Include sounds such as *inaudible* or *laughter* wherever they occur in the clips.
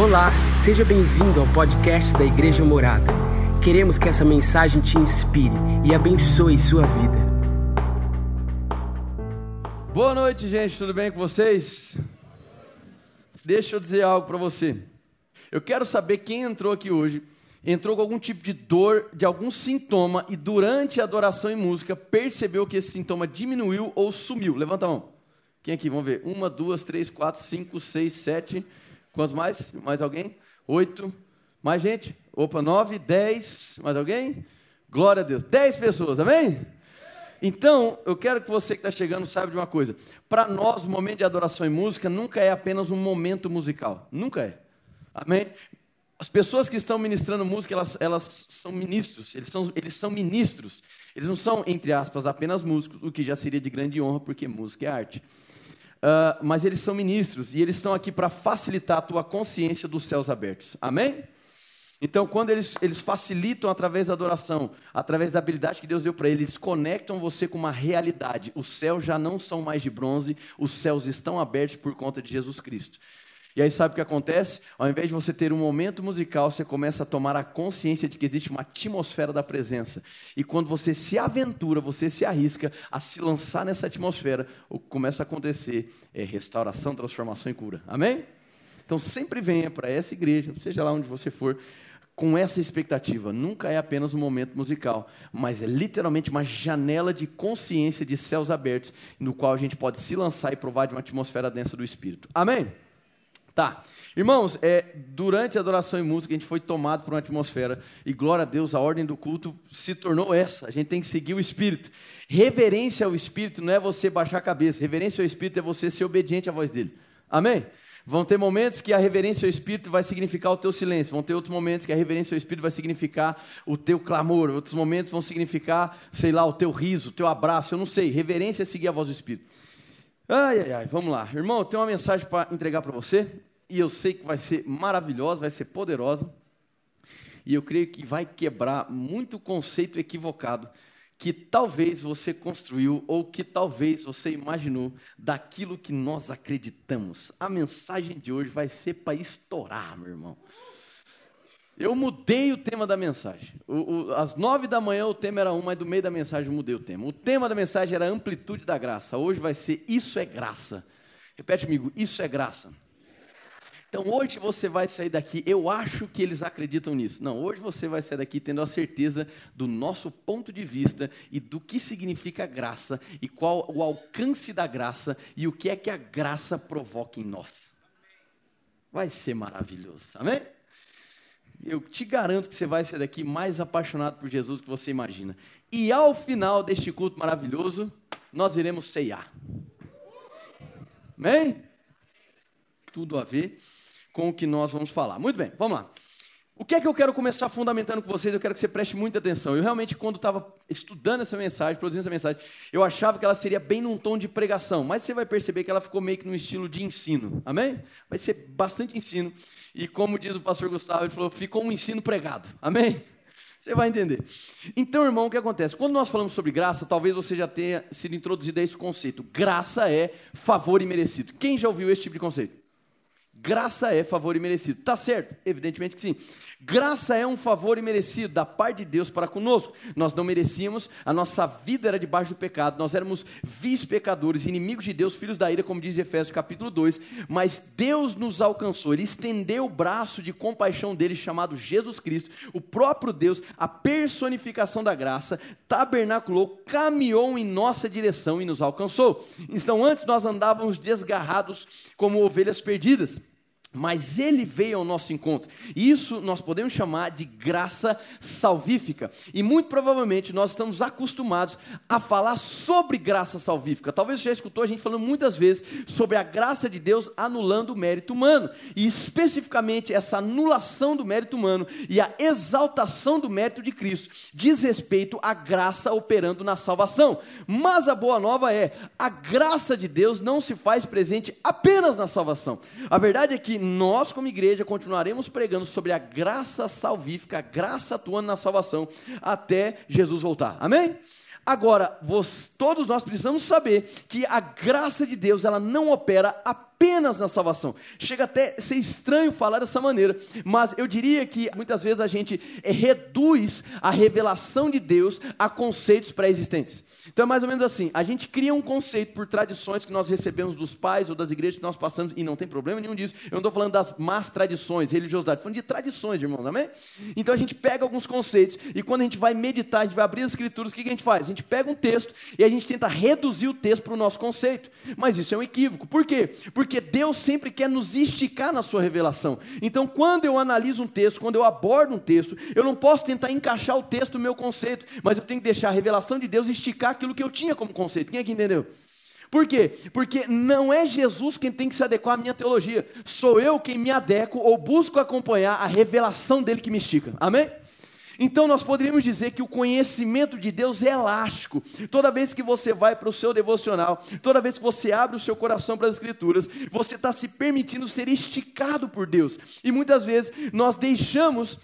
Olá, seja bem-vindo ao podcast da Igreja Morada. Queremos que essa mensagem te inspire e abençoe sua vida. Boa noite, gente, tudo bem com vocês? Deixa eu dizer algo para você. Eu quero saber quem entrou aqui hoje, entrou com algum tipo de dor, de algum sintoma e durante a adoração e música percebeu que esse sintoma diminuiu ou sumiu. Levanta a mão. Quem aqui? Vamos ver. Uma, duas, três, quatro, cinco, seis, sete. Quantos mais? Mais alguém? Oito. Mais gente? Opa, nove, dez. Mais alguém? Glória a Deus. Dez pessoas, amém? Então, eu quero que você que está chegando saiba de uma coisa. Para nós, o momento de adoração e música nunca é apenas um momento musical. Nunca é. Amém? As pessoas que estão ministrando música, elas, elas são ministros. Eles são, eles são ministros. Eles não são, entre aspas, apenas músicos, o que já seria de grande honra, porque música é arte. Uh, mas eles são ministros e eles estão aqui para facilitar a tua consciência dos céus abertos. Amém? Então, quando eles, eles facilitam através da adoração, através da habilidade que Deus deu para eles, eles conectam você com uma realidade. Os céus já não são mais de bronze, os céus estão abertos por conta de Jesus Cristo. E aí sabe o que acontece? Ao invés de você ter um momento musical, você começa a tomar a consciência de que existe uma atmosfera da presença. E quando você se aventura, você se arrisca a se lançar nessa atmosfera, o que começa a acontecer é restauração, transformação e cura. Amém? Então sempre venha para essa igreja, seja lá onde você for, com essa expectativa. Nunca é apenas um momento musical, mas é literalmente uma janela de consciência de céus abertos, no qual a gente pode se lançar e provar de uma atmosfera densa do Espírito. Amém? Tá. Irmãos, é, durante a adoração e música, a gente foi tomado por uma atmosfera, e glória a Deus, a ordem do culto se tornou essa. A gente tem que seguir o Espírito. Reverência ao Espírito não é você baixar a cabeça, reverência ao Espírito é você ser obediente à voz dele. Amém? Vão ter momentos que a reverência ao Espírito vai significar o teu silêncio, vão ter outros momentos que a reverência ao Espírito vai significar o teu clamor, outros momentos vão significar, sei lá, o teu riso, o teu abraço, eu não sei. Reverência é seguir a voz do Espírito. Ai, ai, ai, vamos lá. Irmão, eu tenho uma mensagem para entregar para você e eu sei que vai ser maravilhosa, vai ser poderosa, e eu creio que vai quebrar muito conceito equivocado que talvez você construiu ou que talvez você imaginou daquilo que nós acreditamos. A mensagem de hoje vai ser para estourar, meu irmão. Eu mudei o tema da mensagem. O, o, às nove da manhã o tema era um, mas do meio da mensagem eu mudei o tema. O tema da mensagem era amplitude da graça. Hoje vai ser isso é graça. Repete comigo, isso é graça. Então hoje você vai sair daqui, eu acho que eles acreditam nisso. Não, hoje você vai sair daqui tendo a certeza do nosso ponto de vista e do que significa graça e qual o alcance da graça e o que é que a graça provoca em nós. Vai ser maravilhoso, amém? Eu te garanto que você vai sair daqui mais apaixonado por Jesus que você imagina. E ao final deste culto maravilhoso, nós iremos ceiar. Amém? Tudo a ver com o que nós vamos falar. Muito bem, vamos lá. O que é que eu quero começar fundamentando com vocês? Eu quero que você preste muita atenção. Eu realmente, quando estava estudando essa mensagem, produzindo essa mensagem, eu achava que ela seria bem num tom de pregação, mas você vai perceber que ela ficou meio que no estilo de ensino. Amém? Vai ser bastante ensino. E como diz o pastor Gustavo, ele falou, ficou um ensino pregado. Amém? Você vai entender. Então, irmão, o que acontece? Quando nós falamos sobre graça, talvez você já tenha sido introduzido a esse conceito. Graça é favor imerecido. Quem já ouviu esse tipo de conceito? Graça é favor imerecido. Tá certo? Evidentemente que sim. Graça é um favor imerecido da parte de Deus para conosco. Nós não merecíamos, a nossa vida era debaixo do pecado, nós éramos vis-pecadores, inimigos de Deus, filhos da ira, como diz Efésios capítulo 2, mas Deus nos alcançou, Ele estendeu o braço de compaixão dele, chamado Jesus Cristo, o próprio Deus, a personificação da graça, tabernaculou, caminhou em nossa direção e nos alcançou. Então antes nós andávamos desgarrados como ovelhas perdidas mas ele veio ao nosso encontro. Isso nós podemos chamar de graça salvífica. E muito provavelmente nós estamos acostumados a falar sobre graça salvífica. Talvez você já escutou a gente falando muitas vezes sobre a graça de Deus anulando o mérito humano. E especificamente essa anulação do mérito humano e a exaltação do mérito de Cristo diz respeito à graça operando na salvação. Mas a boa nova é: a graça de Deus não se faz presente apenas na salvação. A verdade é que nós, como igreja, continuaremos pregando sobre a graça salvífica, a graça atuando na salvação, até Jesus voltar. Amém? Agora, todos nós precisamos saber que a graça de Deus ela não opera apenas na salvação. Chega até a ser estranho falar dessa maneira, mas eu diria que muitas vezes a gente reduz a revelação de Deus a conceitos pré-existentes. Então é mais ou menos assim: a gente cria um conceito por tradições que nós recebemos dos pais ou das igrejas que nós passamos, e não tem problema nenhum disso. Eu não estou falando das más tradições, religiosidade, estou falando de tradições, irmãos, amém? Então a gente pega alguns conceitos e quando a gente vai meditar, a gente vai abrir as escrituras, o que a gente faz? A gente pega um texto e a gente tenta reduzir o texto para o nosso conceito. Mas isso é um equívoco. Por quê? Porque Deus sempre quer nos esticar na sua revelação. Então, quando eu analiso um texto, quando eu abordo um texto, eu não posso tentar encaixar o texto no meu conceito, mas eu tenho que deixar a revelação de Deus esticar aquilo que eu tinha como conceito. Quem é que entendeu? Por quê? Porque não é Jesus quem tem que se adequar à minha teologia, sou eu quem me adequo ou busco acompanhar a revelação dele que me estica. Amém? Então nós poderíamos dizer que o conhecimento de Deus é elástico. Toda vez que você vai para o seu devocional, toda vez que você abre o seu coração para as Escrituras, você está se permitindo ser esticado por Deus. E muitas vezes nós deixamos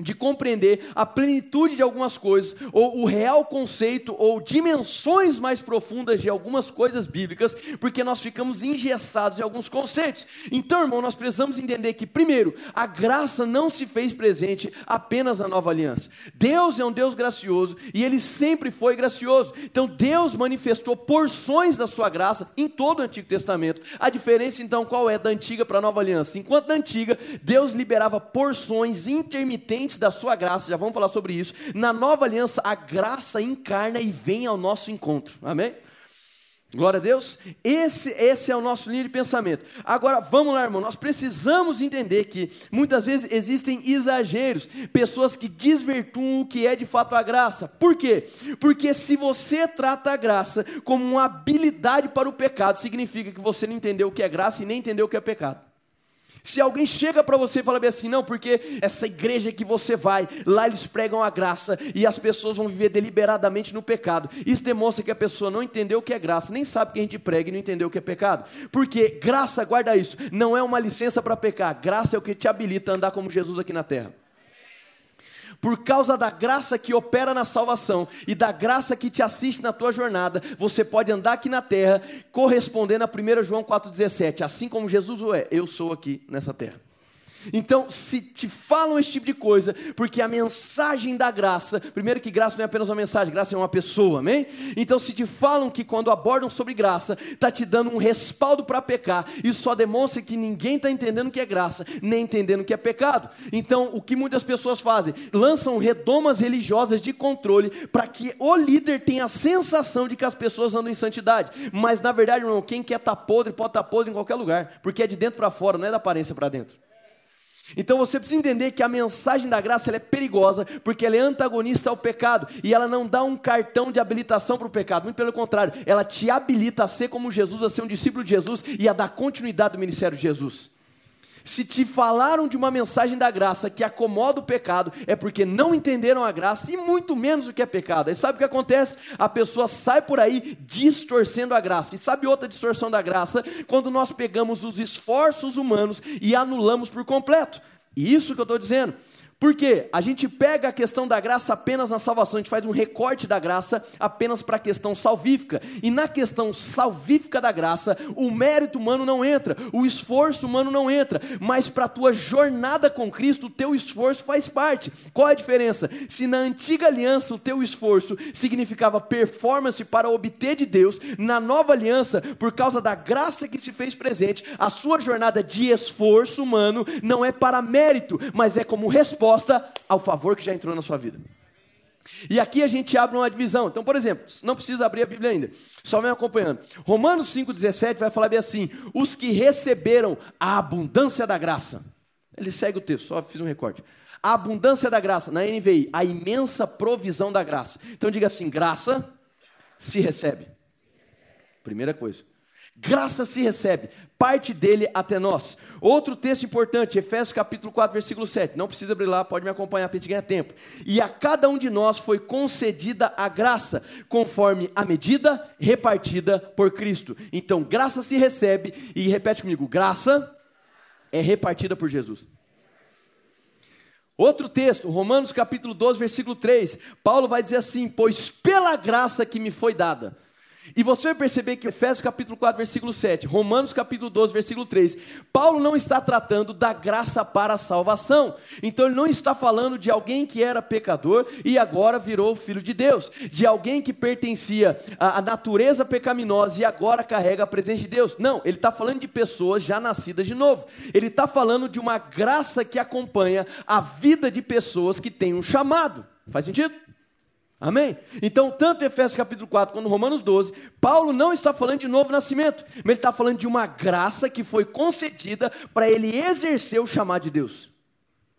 de compreender a plenitude de algumas coisas, ou o real conceito, ou dimensões mais profundas de algumas coisas bíblicas, porque nós ficamos engessados em alguns conceitos. Então, irmão, nós precisamos entender que, primeiro, a graça não se fez presente apenas na nova aliança. Deus é um Deus gracioso e ele sempre foi gracioso. Então, Deus manifestou porções da sua graça em todo o Antigo Testamento. A diferença, então, qual é da antiga para a nova aliança? Enquanto na antiga, Deus liberava porções intermitentes da sua graça, já vamos falar sobre isso. Na nova aliança, a graça encarna e vem ao nosso encontro. Amém? Glória a Deus. Esse, esse é o nosso linha de pensamento. Agora, vamos lá, irmão. Nós precisamos entender que muitas vezes existem exageros, pessoas que desvirtuam o que é de fato a graça. Por quê? Porque se você trata a graça como uma habilidade para o pecado, significa que você não entendeu o que é graça e nem entendeu o que é pecado. Se alguém chega para você e fala bem assim, não, porque essa igreja que você vai, lá eles pregam a graça e as pessoas vão viver deliberadamente no pecado. Isso demonstra que a pessoa não entendeu o que é graça, nem sabe que a gente prega e não entendeu o que é pecado. Porque graça, guarda isso, não é uma licença para pecar, graça é o que te habilita a andar como Jesus aqui na terra por causa da graça que opera na salvação e da graça que te assiste na tua jornada, você pode andar aqui na terra correspondendo a 1 João 4,17. Assim como Jesus o é, eu sou aqui nessa terra. Então, se te falam esse tipo de coisa, porque a mensagem da graça, primeiro que graça não é apenas uma mensagem, graça é uma pessoa, amém? Então, se te falam que quando abordam sobre graça, está te dando um respaldo para pecar, isso só demonstra que ninguém está entendendo o que é graça, nem entendendo o que é pecado. Então, o que muitas pessoas fazem? Lançam redomas religiosas de controle para que o líder tenha a sensação de que as pessoas andam em santidade. Mas, na verdade, irmão, quem quer estar tá podre, pode estar tá podre em qualquer lugar, porque é de dentro para fora, não é da aparência para dentro. Então você precisa entender que a mensagem da graça é perigosa, porque ela é antagonista ao pecado e ela não dá um cartão de habilitação para o pecado, muito pelo contrário, ela te habilita a ser como Jesus, a ser um discípulo de Jesus e a dar continuidade do ministério de Jesus. Se te falaram de uma mensagem da graça que acomoda o pecado, é porque não entenderam a graça e muito menos o que é pecado. Aí sabe o que acontece? A pessoa sai por aí distorcendo a graça. E sabe outra distorção da graça? Quando nós pegamos os esforços humanos e anulamos por completo. E isso que eu estou dizendo. Porque a gente pega a questão da graça apenas na salvação, a gente faz um recorte da graça apenas para a questão salvífica. E na questão salvífica da graça, o mérito humano não entra, o esforço humano não entra, mas para a tua jornada com Cristo, o teu esforço faz parte. Qual é a diferença? Se na antiga aliança o teu esforço significava performance para obter de Deus, na nova aliança, por causa da graça que se fez presente, a sua jornada de esforço humano não é para mérito, mas é como resposta resposta ao favor que já entrou na sua vida. E aqui a gente abre uma divisão. Então, por exemplo, não precisa abrir a Bíblia ainda, só vem acompanhando. Romanos 5,17 vai falar bem assim: os que receberam a abundância da graça. Ele segue o texto, só fiz um recorte. A abundância da graça, na NVI, a imensa provisão da graça. Então diga assim: graça se recebe. Primeira coisa. Graça se recebe, parte dele até nós. Outro texto importante, Efésios capítulo 4, versículo 7. Não precisa abrir lá, pode me acompanhar para a gente ganhar tempo. E a cada um de nós foi concedida a graça, conforme a medida repartida por Cristo. Então, graça se recebe, e repete comigo: graça é repartida por Jesus. Outro texto, Romanos capítulo 12, versículo 3. Paulo vai dizer assim: Pois pela graça que me foi dada E você vai perceber que Efésios capítulo 4, versículo 7, Romanos capítulo 12, versículo 3, Paulo não está tratando da graça para a salvação. Então ele não está falando de alguém que era pecador e agora virou filho de Deus, de alguém que pertencia à natureza pecaminosa e agora carrega a presença de Deus. Não, ele está falando de pessoas já nascidas de novo. Ele está falando de uma graça que acompanha a vida de pessoas que têm um chamado. Faz sentido? Amém? Então, tanto Efésios capítulo 4 quanto Romanos 12, Paulo não está falando de novo nascimento, mas ele está falando de uma graça que foi concedida para ele exercer o chamado de Deus.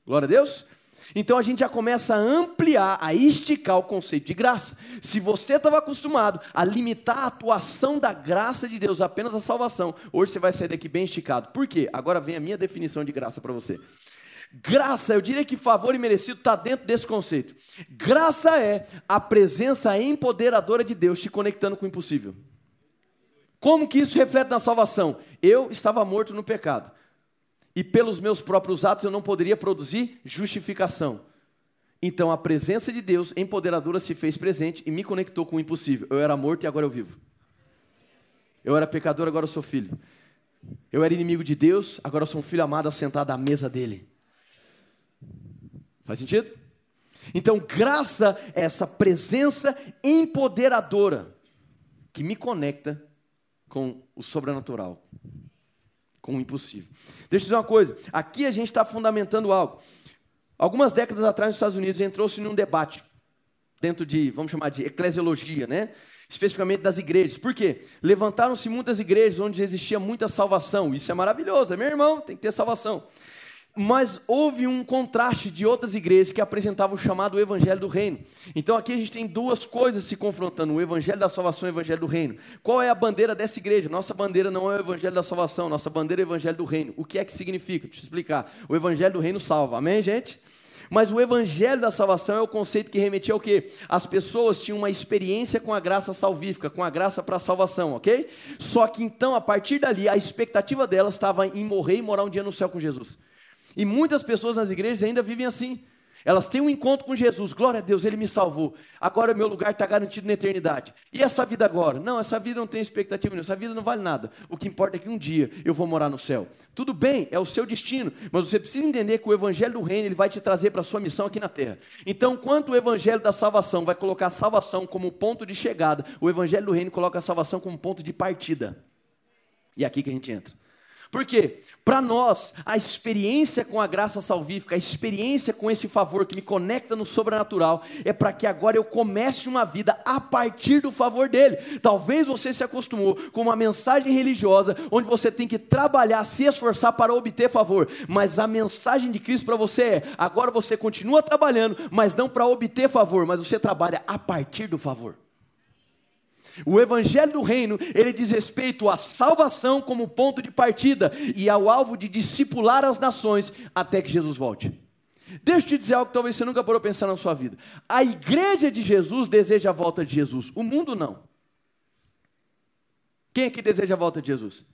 Glória a Deus? Então a gente já começa a ampliar, a esticar o conceito de graça. Se você estava acostumado a limitar a atuação da graça de Deus apenas à salvação, hoje você vai sair daqui bem esticado. Por quê? Agora vem a minha definição de graça para você. Graça, eu diria que favor e merecido está dentro desse conceito. Graça é a presença empoderadora de Deus te conectando com o impossível. Como que isso reflete na salvação? Eu estava morto no pecado. E pelos meus próprios atos eu não poderia produzir justificação. Então a presença de Deus empoderadora se fez presente e me conectou com o impossível. Eu era morto e agora eu vivo. Eu era pecador, agora eu sou filho. Eu era inimigo de Deus, agora eu sou um filho amado assentado à mesa dele. Faz sentido? Então, graça é essa presença empoderadora que me conecta com o sobrenatural, com o impossível. Deixa eu dizer uma coisa: aqui a gente está fundamentando algo. Algumas décadas atrás, nos Estados Unidos, entrou-se num debate, dentro de, vamos chamar de eclesiologia, né? especificamente das igrejas. Por quê? Levantaram-se muitas igrejas onde existia muita salvação. Isso é maravilhoso, é meu irmão, tem que ter salvação. Mas houve um contraste de outras igrejas que apresentavam o chamado Evangelho do Reino. Então aqui a gente tem duas coisas se confrontando: o Evangelho da Salvação e o Evangelho do Reino. Qual é a bandeira dessa igreja? Nossa bandeira não é o Evangelho da Salvação, nossa bandeira é o Evangelho do Reino. O que é que significa? Deixa eu explicar. O Evangelho do Reino salva, amém, gente? Mas o evangelho da salvação é o conceito que remetia ao quê? As pessoas tinham uma experiência com a graça salvífica, com a graça para a salvação, ok? Só que então, a partir dali, a expectativa delas estava em morrer e morar um dia no céu com Jesus. E muitas pessoas nas igrejas ainda vivem assim. Elas têm um encontro com Jesus, glória a Deus, Ele me salvou. Agora meu lugar está garantido na eternidade. E essa vida agora? Não, essa vida não tem expectativa nenhuma, essa vida não vale nada. O que importa é que um dia eu vou morar no céu. Tudo bem, é o seu destino, mas você precisa entender que o Evangelho do Reino ele vai te trazer para a sua missão aqui na terra. Então, quanto o Evangelho da salvação vai colocar a salvação como ponto de chegada, o Evangelho do Reino coloca a salvação como ponto de partida. E é aqui que a gente entra. Por quê? Para nós, a experiência com a graça salvífica, a experiência com esse favor que me conecta no sobrenatural, é para que agora eu comece uma vida a partir do favor dele. Talvez você se acostumou com uma mensagem religiosa onde você tem que trabalhar, se esforçar para obter favor, mas a mensagem de Cristo para você é: agora você continua trabalhando, mas não para obter favor, mas você trabalha a partir do favor. O evangelho do reino, ele diz respeito à salvação como ponto de partida e ao alvo de discipular as nações até que Jesus volte. Deixa eu te dizer algo que talvez você nunca parou pensar na sua vida. A igreja de Jesus deseja a volta de Jesus, o mundo não. Quem que deseja a volta de Jesus?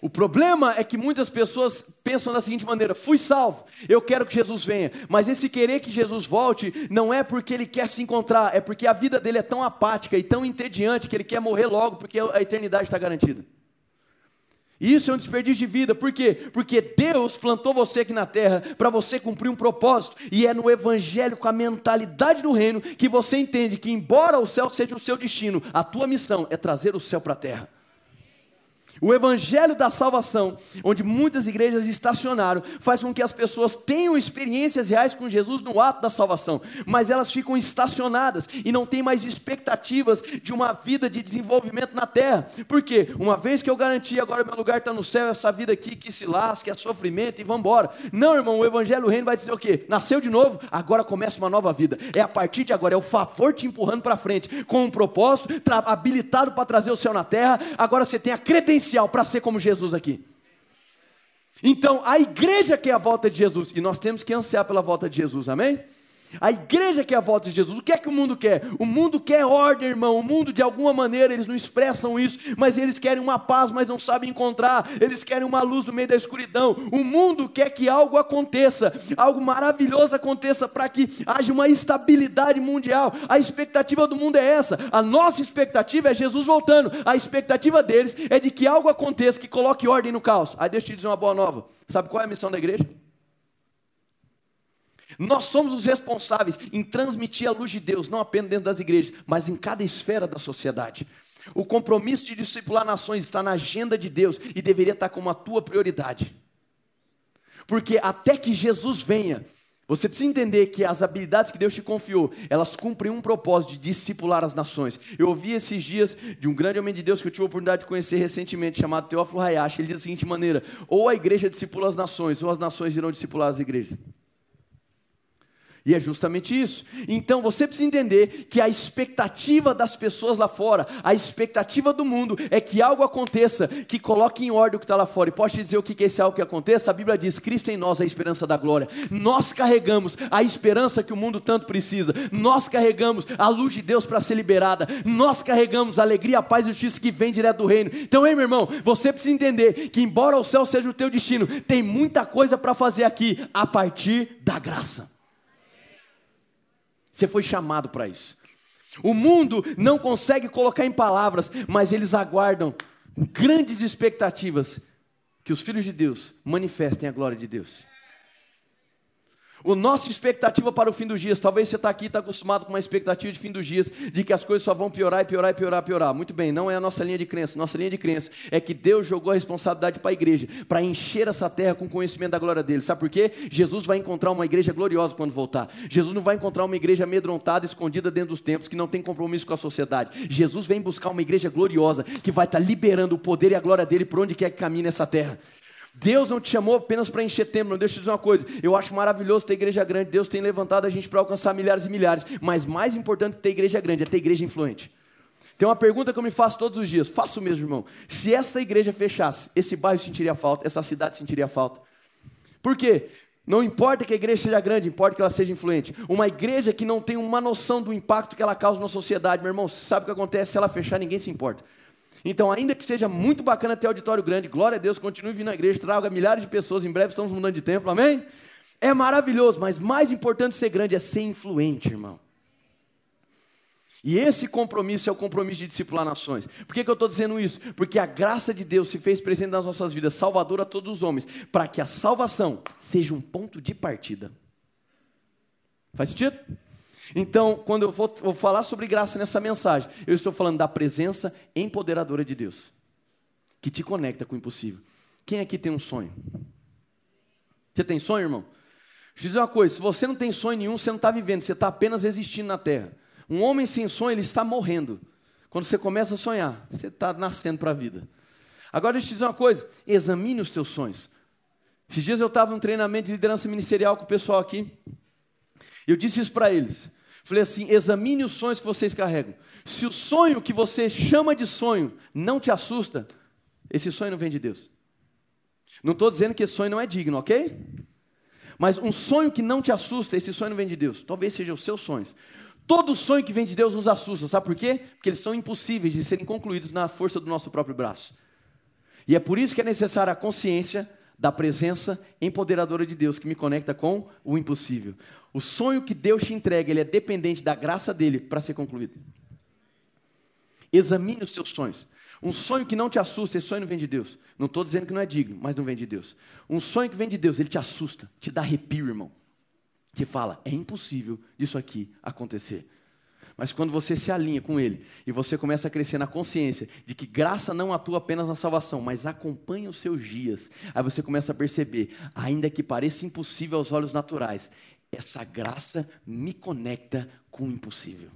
O problema é que muitas pessoas pensam da seguinte maneira: fui salvo, eu quero que Jesus venha, mas esse querer que Jesus volte não é porque ele quer se encontrar, é porque a vida dele é tão apática e tão entediante que ele quer morrer logo, porque a eternidade está garantida. Isso é um desperdício de vida, por quê? Porque Deus plantou você aqui na terra para você cumprir um propósito, e é no Evangelho, com a mentalidade do reino, que você entende que, embora o céu seja o seu destino, a tua missão é trazer o céu para a terra. O evangelho da salvação, onde muitas igrejas estacionaram, faz com que as pessoas tenham experiências reais com Jesus no ato da salvação, mas elas ficam estacionadas e não têm mais expectativas de uma vida de desenvolvimento na terra. Por quê? Uma vez que eu garanti, agora meu lugar está no céu, essa vida aqui que se lasca, é sofrimento e vamos embora. Não, irmão, o evangelho do reino vai dizer o quê? Nasceu de novo, agora começa uma nova vida. É a partir de agora, é o favor te empurrando para frente, com um propósito, habilitado para trazer o céu na terra. Agora você tem a credencial potencial para ser como Jesus aqui. Então, a igreja quer a volta de Jesus, e nós temos que ansiar pela volta de Jesus, amém? A igreja quer a volta de Jesus. O que é que o mundo quer? O mundo quer ordem, irmão. O mundo, de alguma maneira, eles não expressam isso, mas eles querem uma paz, mas não sabem encontrar. Eles querem uma luz no meio da escuridão. O mundo quer que algo aconteça, algo maravilhoso aconteça para que haja uma estabilidade mundial. A expectativa do mundo é essa. A nossa expectativa é Jesus voltando. A expectativa deles é de que algo aconteça que coloque ordem no caos. Aí deixa eu te dizer uma boa nova. Sabe qual é a missão da igreja? Nós somos os responsáveis em transmitir a luz de Deus, não apenas dentro das igrejas, mas em cada esfera da sociedade. O compromisso de discipular nações está na agenda de Deus e deveria estar como a tua prioridade. Porque até que Jesus venha, você precisa entender que as habilidades que Deus te confiou, elas cumprem um propósito de discipular as nações. Eu ouvi esses dias de um grande homem de Deus que eu tive a oportunidade de conhecer recentemente, chamado Teófilo Hayashi. Ele diz da seguinte maneira: ou a igreja discipula as nações, ou as nações irão discipular as igrejas. E é justamente isso. Então você precisa entender que a expectativa das pessoas lá fora, a expectativa do mundo é que algo aconteça que coloque em ordem o que está lá fora. E posso te dizer o que é esse algo que aconteça? A Bíblia diz: Cristo em nós é a esperança da glória. Nós carregamos a esperança que o mundo tanto precisa. Nós carregamos a luz de Deus para ser liberada. Nós carregamos a alegria, a paz e justiça que vem direto do reino. Então, ei, meu irmão, você precisa entender que, embora o céu seja o teu destino, tem muita coisa para fazer aqui a partir da graça. Você foi chamado para isso. O mundo não consegue colocar em palavras, mas eles aguardam grandes expectativas que os filhos de Deus manifestem a glória de Deus. O nossa expectativa para o fim dos dias, talvez você está aqui e está acostumado com uma expectativa de fim dos dias, de que as coisas só vão piorar e piorar e piorar e piorar. Muito bem, não é a nossa linha de crença. Nossa linha de crença é que Deus jogou a responsabilidade para a igreja, para encher essa terra com conhecimento da glória dele. Sabe por quê? Jesus vai encontrar uma igreja gloriosa quando voltar. Jesus não vai encontrar uma igreja amedrontada, escondida dentro dos templos, que não tem compromisso com a sociedade. Jesus vem buscar uma igreja gloriosa, que vai estar tá liberando o poder e a glória dele por onde quer que caminhe nessa terra. Deus não te chamou apenas para encher templo, deixa eu te dizer uma coisa, eu acho maravilhoso ter igreja grande, Deus tem levantado a gente para alcançar milhares e milhares, mas mais importante que ter igreja grande é ter igreja influente. Tem uma pergunta que eu me faço todos os dias, faço mesmo, irmão. Se essa igreja fechasse, esse bairro sentiria falta, essa cidade sentiria falta. Por quê? Não importa que a igreja seja grande, importa que ela seja influente. Uma igreja que não tem uma noção do impacto que ela causa na sociedade, meu irmão, sabe o que acontece? Se ela fechar, ninguém se importa. Então, ainda que seja muito bacana ter auditório grande, glória a Deus, continue vindo à igreja, traga milhares de pessoas, em breve estamos mudando de templo, amém? É maravilhoso, mas mais importante ser grande é ser influente, irmão. E esse compromisso é o compromisso de discipular nações. Por que, que eu estou dizendo isso? Porque a graça de Deus se fez presente nas nossas vidas, salvador a todos os homens, para que a salvação seja um ponto de partida. Faz sentido? Então, quando eu vou, vou falar sobre graça nessa mensagem, eu estou falando da presença empoderadora de Deus, que te conecta com o impossível. Quem aqui tem um sonho? Você tem sonho, irmão? Deixa eu dizer uma coisa: se você não tem sonho nenhum, você não está vivendo, você está apenas existindo na terra. Um homem sem sonho, ele está morrendo. Quando você começa a sonhar, você está nascendo para a vida. Agora, deixa eu te dizer uma coisa: examine os teus sonhos. Esses dias eu estava num treinamento de liderança ministerial com o pessoal aqui. Eu disse isso para eles. Falei assim: examine os sonhos que vocês carregam. Se o sonho que você chama de sonho não te assusta, esse sonho não vem de Deus. Não estou dizendo que esse sonho não é digno, ok? Mas um sonho que não te assusta, esse sonho não vem de Deus. Talvez seja os seus sonhos. Todo sonho que vem de Deus nos assusta, sabe por quê? Porque eles são impossíveis de serem concluídos na força do nosso próprio braço. E é por isso que é necessária a consciência da presença empoderadora de Deus que me conecta com o impossível. O sonho que Deus te entrega, ele é dependente da graça dele para ser concluído. Examine os seus sonhos. Um sonho que não te assusta, esse sonho não vem de Deus. Não estou dizendo que não é digno, mas não vem de Deus. Um sonho que vem de Deus, ele te assusta, te dá arrepio, irmão. Te fala, é impossível isso aqui acontecer. Mas quando você se alinha com Ele e você começa a crescer na consciência de que graça não atua apenas na salvação, mas acompanha os seus dias, aí você começa a perceber, ainda que pareça impossível aos olhos naturais, essa graça me conecta com o impossível.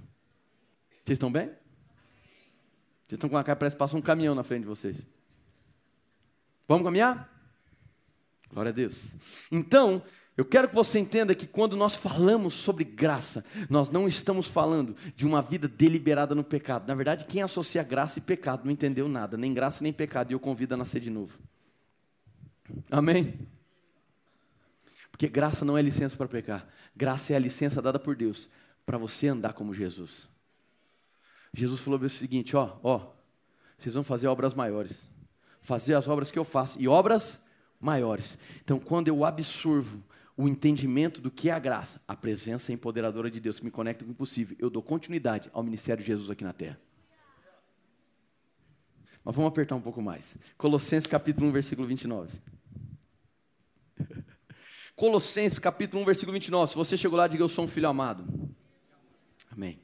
Vocês estão bem? Vocês estão com a cara, parece que passa um caminhão na frente de vocês. Vamos caminhar? Glória a Deus. Então, eu quero que você entenda que quando nós falamos sobre graça, nós não estamos falando de uma vida deliberada no pecado. Na verdade, quem associa graça e pecado não entendeu nada, nem graça nem pecado, e eu convido a nascer de novo. Amém? Porque graça não é licença para pecar. Graça é a licença dada por Deus para você andar como Jesus. Jesus falou o seguinte: ó, ó, vocês vão fazer obras maiores. Fazer as obras que eu faço. E obras maiores. Então, quando eu absorvo o entendimento do que é a graça, a presença empoderadora de Deus que me conecta com o impossível, eu dou continuidade ao ministério de Jesus aqui na terra. Mas vamos apertar um pouco mais. Colossenses capítulo 1, versículo 29. Colossenses capítulo 1, versículo 29. Se você chegou lá, diga eu sou um filho amado. Amém.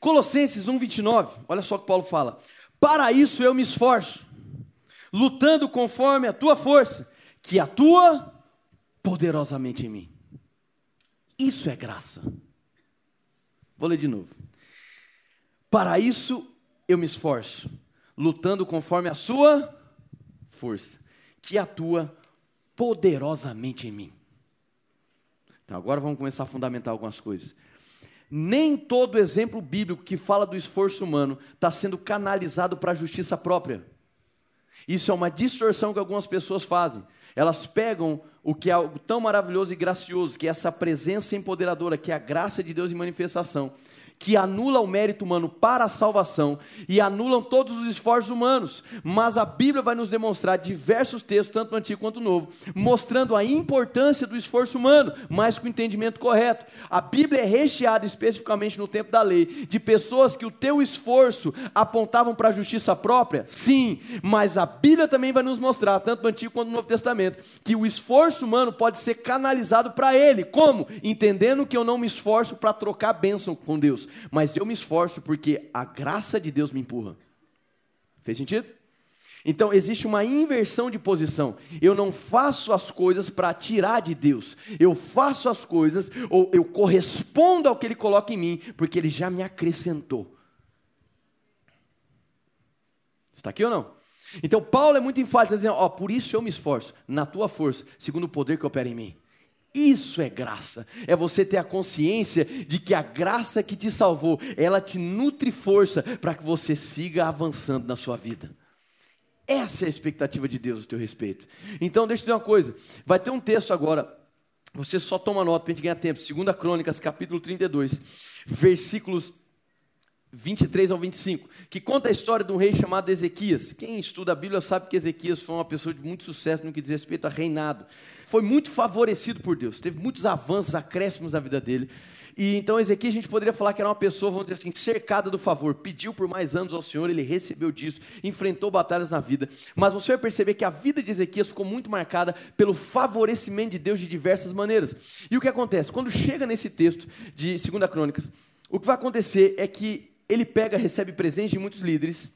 Colossenses 1, 29. Olha só o que Paulo fala. Para isso eu me esforço, lutando conforme a tua força, que atua poderosamente em mim. Isso é graça. Vou ler de novo. Para isso eu me esforço, lutando conforme a sua força, que atua poderosamente em mim. Então agora vamos começar a fundamentar algumas coisas. Nem todo exemplo bíblico que fala do esforço humano está sendo canalizado para a justiça própria. Isso é uma distorção que algumas pessoas fazem. Elas pegam o que é algo tão maravilhoso e gracioso, que é essa presença empoderadora, que é a graça de Deus em manifestação, que anula o mérito humano para a salvação e anulam todos os esforços humanos. Mas a Bíblia vai nos demonstrar diversos textos, tanto no Antigo quanto no Novo, mostrando a importância do esforço humano, mas com o entendimento correto. A Bíblia é recheada, especificamente no tempo da lei, de pessoas que o teu esforço apontavam para a justiça própria? Sim, mas a Bíblia também vai nos mostrar, tanto no Antigo quanto no Novo Testamento, que o esforço humano pode ser canalizado para Ele. Como? Entendendo que eu não me esforço para trocar bênção com Deus mas eu me esforço porque a graça de Deus me empurra. Fez sentido? Então existe uma inversão de posição. Eu não faço as coisas para tirar de Deus. Eu faço as coisas ou eu correspondo ao que Ele coloca em mim, porque Ele já me acrescentou. Está aqui ou não? Então Paulo é muito enfático, dizendo: ó, por isso eu me esforço na tua força, segundo o poder que opera em mim. Isso é graça. É você ter a consciência de que a graça que te salvou, ela te nutre força para que você siga avançando na sua vida. Essa é a expectativa de Deus a teu respeito. Então, deixa eu dizer uma coisa. Vai ter um texto agora. Você só toma nota para a gente ganhar tempo. 2 Crônicas, capítulo 32, versículos 23 ao 25, que conta a história de um rei chamado Ezequias. Quem estuda a Bíblia sabe que Ezequias foi uma pessoa de muito sucesso no que diz respeito a reinado. Foi muito favorecido por Deus, teve muitos avanços, acréscimos na vida dele. E então Ezequias a gente poderia falar que era uma pessoa, vamos dizer assim, cercada do favor, pediu por mais anos ao Senhor, ele recebeu disso, enfrentou batalhas na vida. Mas você vai perceber que a vida de Ezequias ficou muito marcada pelo favorecimento de Deus de diversas maneiras. E o que acontece? Quando chega nesse texto de 2 Crônicas, o que vai acontecer é que ele pega, recebe presente de muitos líderes,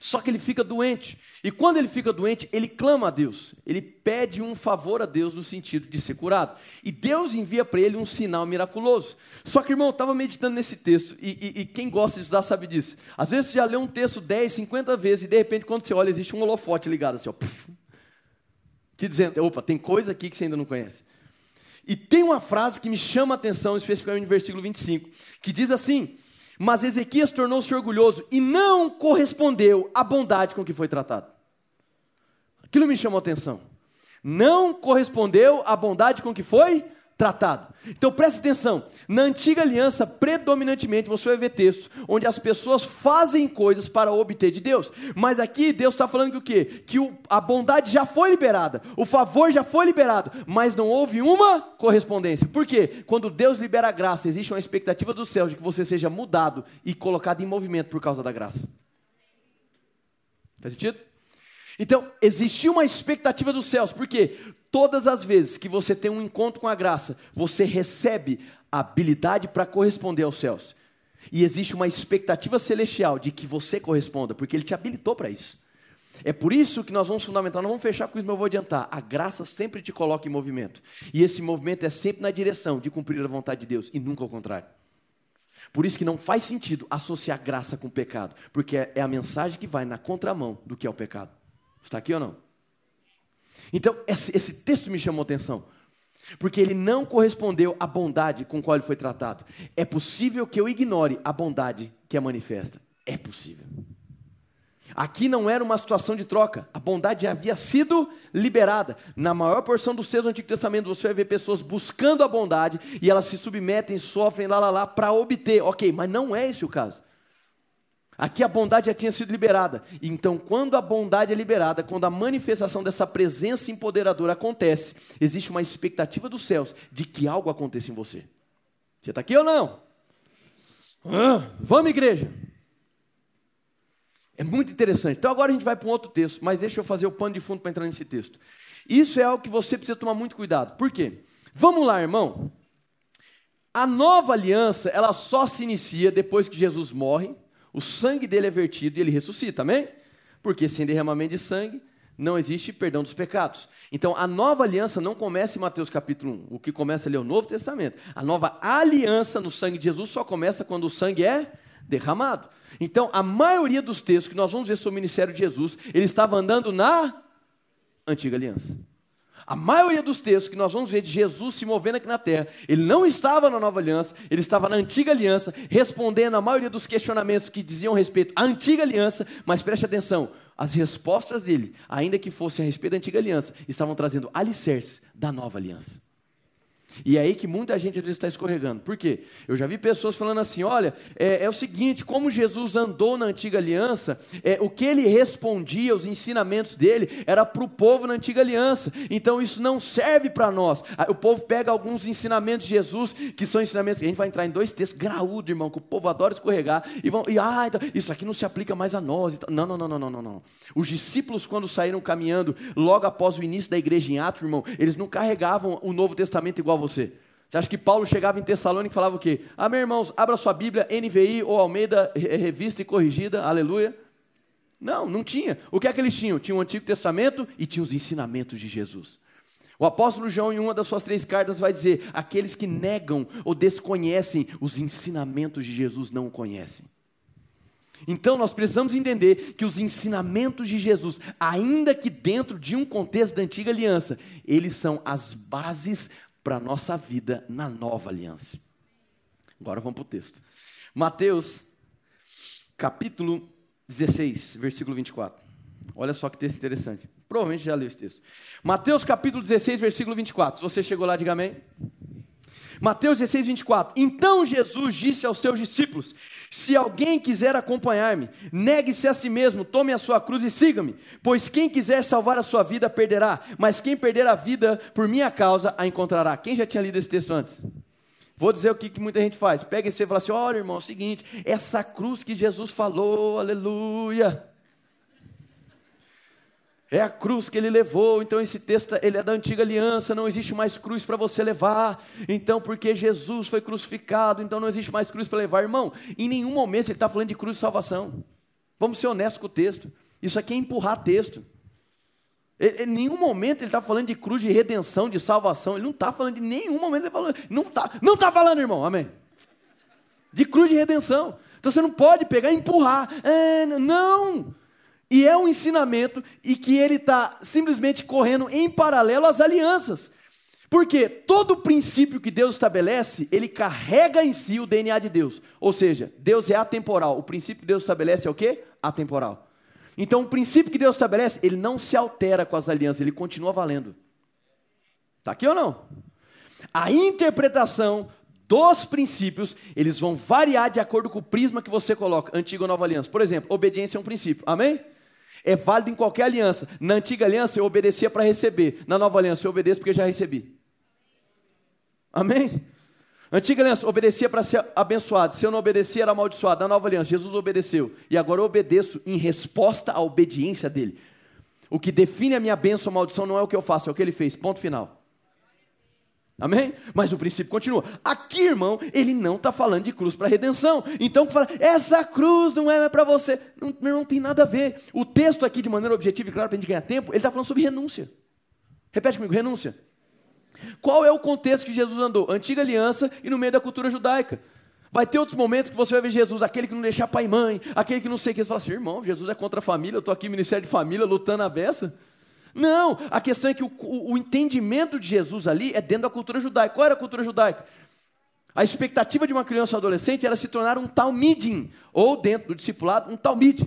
só que ele fica doente. E quando ele fica doente, ele clama a Deus. Ele pede um favor a Deus no sentido de ser curado. E Deus envia para ele um sinal miraculoso. Só que, irmão, eu estava meditando nesse texto. E, e, e, quem gosta de estudar sabe disso. Às vezes você já lê um texto 10, 50 vezes. E de repente, quando você olha, existe um holofote ligado assim, ó. Puff, te dizendo, opa, tem coisa aqui que você ainda não conhece. E tem uma frase que me chama a atenção, especificamente no versículo 25, que diz assim: mas Ezequias tornou-se orgulhoso e não correspondeu à bondade com que foi tratado. Aquilo me chamou a atenção. Não correspondeu à bondade com que foi tratado. Então preste atenção, na antiga aliança, predominantemente você vai ver textos onde as pessoas fazem coisas para obter de Deus, mas aqui Deus está falando que o quê? Que o, a bondade já foi liberada, o favor já foi liberado, mas não houve uma correspondência. Por quê? Quando Deus libera a graça, existe uma expectativa do céu de que você seja mudado e colocado em movimento por causa da graça. Faz sentido? Então, existiu uma expectativa dos céus, porque todas as vezes que você tem um encontro com a graça, você recebe a habilidade para corresponder aos céus. E existe uma expectativa celestial de que você corresponda, porque ele te habilitou para isso. É por isso que nós vamos fundamentar, não vamos fechar com isso, mas eu vou adiantar. A graça sempre te coloca em movimento. E esse movimento é sempre na direção de cumprir a vontade de Deus, e nunca ao contrário. Por isso que não faz sentido associar graça com pecado, porque é a mensagem que vai na contramão do que é o pecado. Está aqui ou não? Então, esse, esse texto me chamou atenção. Porque ele não correspondeu à bondade com qual ele foi tratado. É possível que eu ignore a bondade que é manifesta. É possível. Aqui não era uma situação de troca, a bondade havia sido liberada. Na maior porção dos textos do Antigo Testamento, você vai ver pessoas buscando a bondade e elas se submetem, sofrem lá, lá, lá, para obter. Ok, mas não é esse o caso. Aqui a bondade já tinha sido liberada. Então, quando a bondade é liberada, quando a manifestação dessa presença empoderadora acontece, existe uma expectativa dos céus de que algo aconteça em você. Você está aqui ou não? Vamos, igreja. É muito interessante. Então, agora a gente vai para um outro texto, mas deixa eu fazer o pano de fundo para entrar nesse texto. Isso é algo que você precisa tomar muito cuidado. Por quê? Vamos lá, irmão. A nova aliança, ela só se inicia depois que Jesus morre o sangue dele é vertido e ele ressuscita, amém? Porque sem derramamento de sangue não existe perdão dos pecados. Então, a nova aliança não começa em Mateus capítulo 1. O que começa ali é o Novo Testamento. A nova aliança no sangue de Jesus só começa quando o sangue é derramado. Então, a maioria dos textos que nós vamos ver sobre o ministério de Jesus, ele estava andando na antiga aliança. A maioria dos textos que nós vamos ver de Jesus se movendo aqui na terra, ele não estava na nova aliança, ele estava na antiga aliança, respondendo a maioria dos questionamentos que diziam respeito à antiga aliança, mas preste atenção, as respostas dele, ainda que fossem a respeito da antiga aliança, estavam trazendo alicerces da nova aliança. E é aí que muita gente está escorregando. Por quê? Eu já vi pessoas falando assim: olha, é, é o seguinte, como Jesus andou na antiga aliança, é, o que ele respondia, os ensinamentos dele, era para o povo na antiga aliança. Então isso não serve para nós. O povo pega alguns ensinamentos de Jesus, que são ensinamentos, a gente vai entrar em dois textos graúdos, irmão, que o povo adora escorregar, e vão, e ah, então, isso aqui não se aplica mais a nós. Então, não, não, não, não, não, não. Os discípulos, quando saíram caminhando, logo após o início da igreja em Atos, irmão, eles não carregavam o Novo Testamento igual você. Você acha que Paulo chegava em Tessalônica e falava o quê? Ah, meus irmãos, abra sua Bíblia, NVI ou Almeida, revista e corrigida, aleluia. Não, não tinha. O que é que eles tinham? Tinha o Antigo Testamento e tinha os ensinamentos de Jesus. O apóstolo João, em uma das suas três cartas, vai dizer: aqueles que negam ou desconhecem os ensinamentos de Jesus não o conhecem. Então nós precisamos entender que os ensinamentos de Jesus, ainda que dentro de um contexto da antiga aliança, eles são as bases para a nossa vida na nova aliança. Agora vamos para o texto. Mateus, capítulo 16, versículo 24. Olha só que texto interessante. Provavelmente já leu esse texto. Mateus capítulo 16, versículo 24. Se você chegou lá, diga amém. Mateus 16, 24. Então Jesus disse aos seus discípulos: Se alguém quiser acompanhar-me, negue-se a si mesmo, tome a sua cruz e siga-me. Pois quem quiser salvar a sua vida perderá, mas quem perder a vida por minha causa a encontrará. Quem já tinha lido esse texto antes? Vou dizer o que, que muita gente faz. Pega esse e fala assim: olha, irmão, é o seguinte, essa cruz que Jesus falou, aleluia. É a cruz que ele levou, então esse texto ele é da antiga aliança, não existe mais cruz para você levar. Então, porque Jesus foi crucificado, então não existe mais cruz para levar. Irmão, em nenhum momento ele está falando de cruz de salvação. Vamos ser honestos com o texto. Isso aqui é empurrar texto. Ele, em nenhum momento ele está falando de cruz de redenção, de salvação. Ele não está falando de nenhum momento. Ele falando, não está não tá falando, irmão. Amém. De cruz de redenção. Então você não pode pegar e empurrar. É, não. E é um ensinamento e que ele está simplesmente correndo em paralelo às alianças. Porque todo princípio que Deus estabelece, ele carrega em si o DNA de Deus. Ou seja, Deus é atemporal. O princípio que Deus estabelece é o quê? Atemporal. Então, o princípio que Deus estabelece, ele não se altera com as alianças, ele continua valendo. Está aqui ou não? A interpretação dos princípios, eles vão variar de acordo com o prisma que você coloca, antiga ou nova aliança. Por exemplo, obediência é um princípio. Amém? É válido em qualquer aliança. Na antiga aliança eu obedecia para receber. Na nova aliança eu obedeço porque já recebi. Amém? Antiga aliança, obedecia para ser abençoado. Se eu não obedecia, era amaldiçoado. Na nova aliança, Jesus obedeceu. E agora eu obedeço em resposta à obediência dele. O que define a minha bênção ou maldição não é o que eu faço, é o que ele fez. Ponto final. Amém? Mas o princípio continua. Aqui, irmão, ele não está falando de cruz para redenção. Então, fala, essa cruz não é para você. Não, não tem nada a ver. O texto aqui, de maneira objetiva e clara, para a gente ganhar tempo, ele está falando sobre renúncia. Repete comigo, renúncia. Qual é o contexto que Jesus andou? Antiga aliança e no meio da cultura judaica. Vai ter outros momentos que você vai ver Jesus, aquele que não deixa pai e mãe, aquele que não sei o que. Você fala assim, irmão, Jesus é contra a família, eu estou aqui Ministério de Família lutando a beça. Não, a questão é que o, o, o, entendimento de Jesus ali é dentro da cultura judaica. Qual era a cultura judaica? A expectativa de uma criança ou adolescente era se tornar um talmidim, ou dentro do discipulado, um talmid.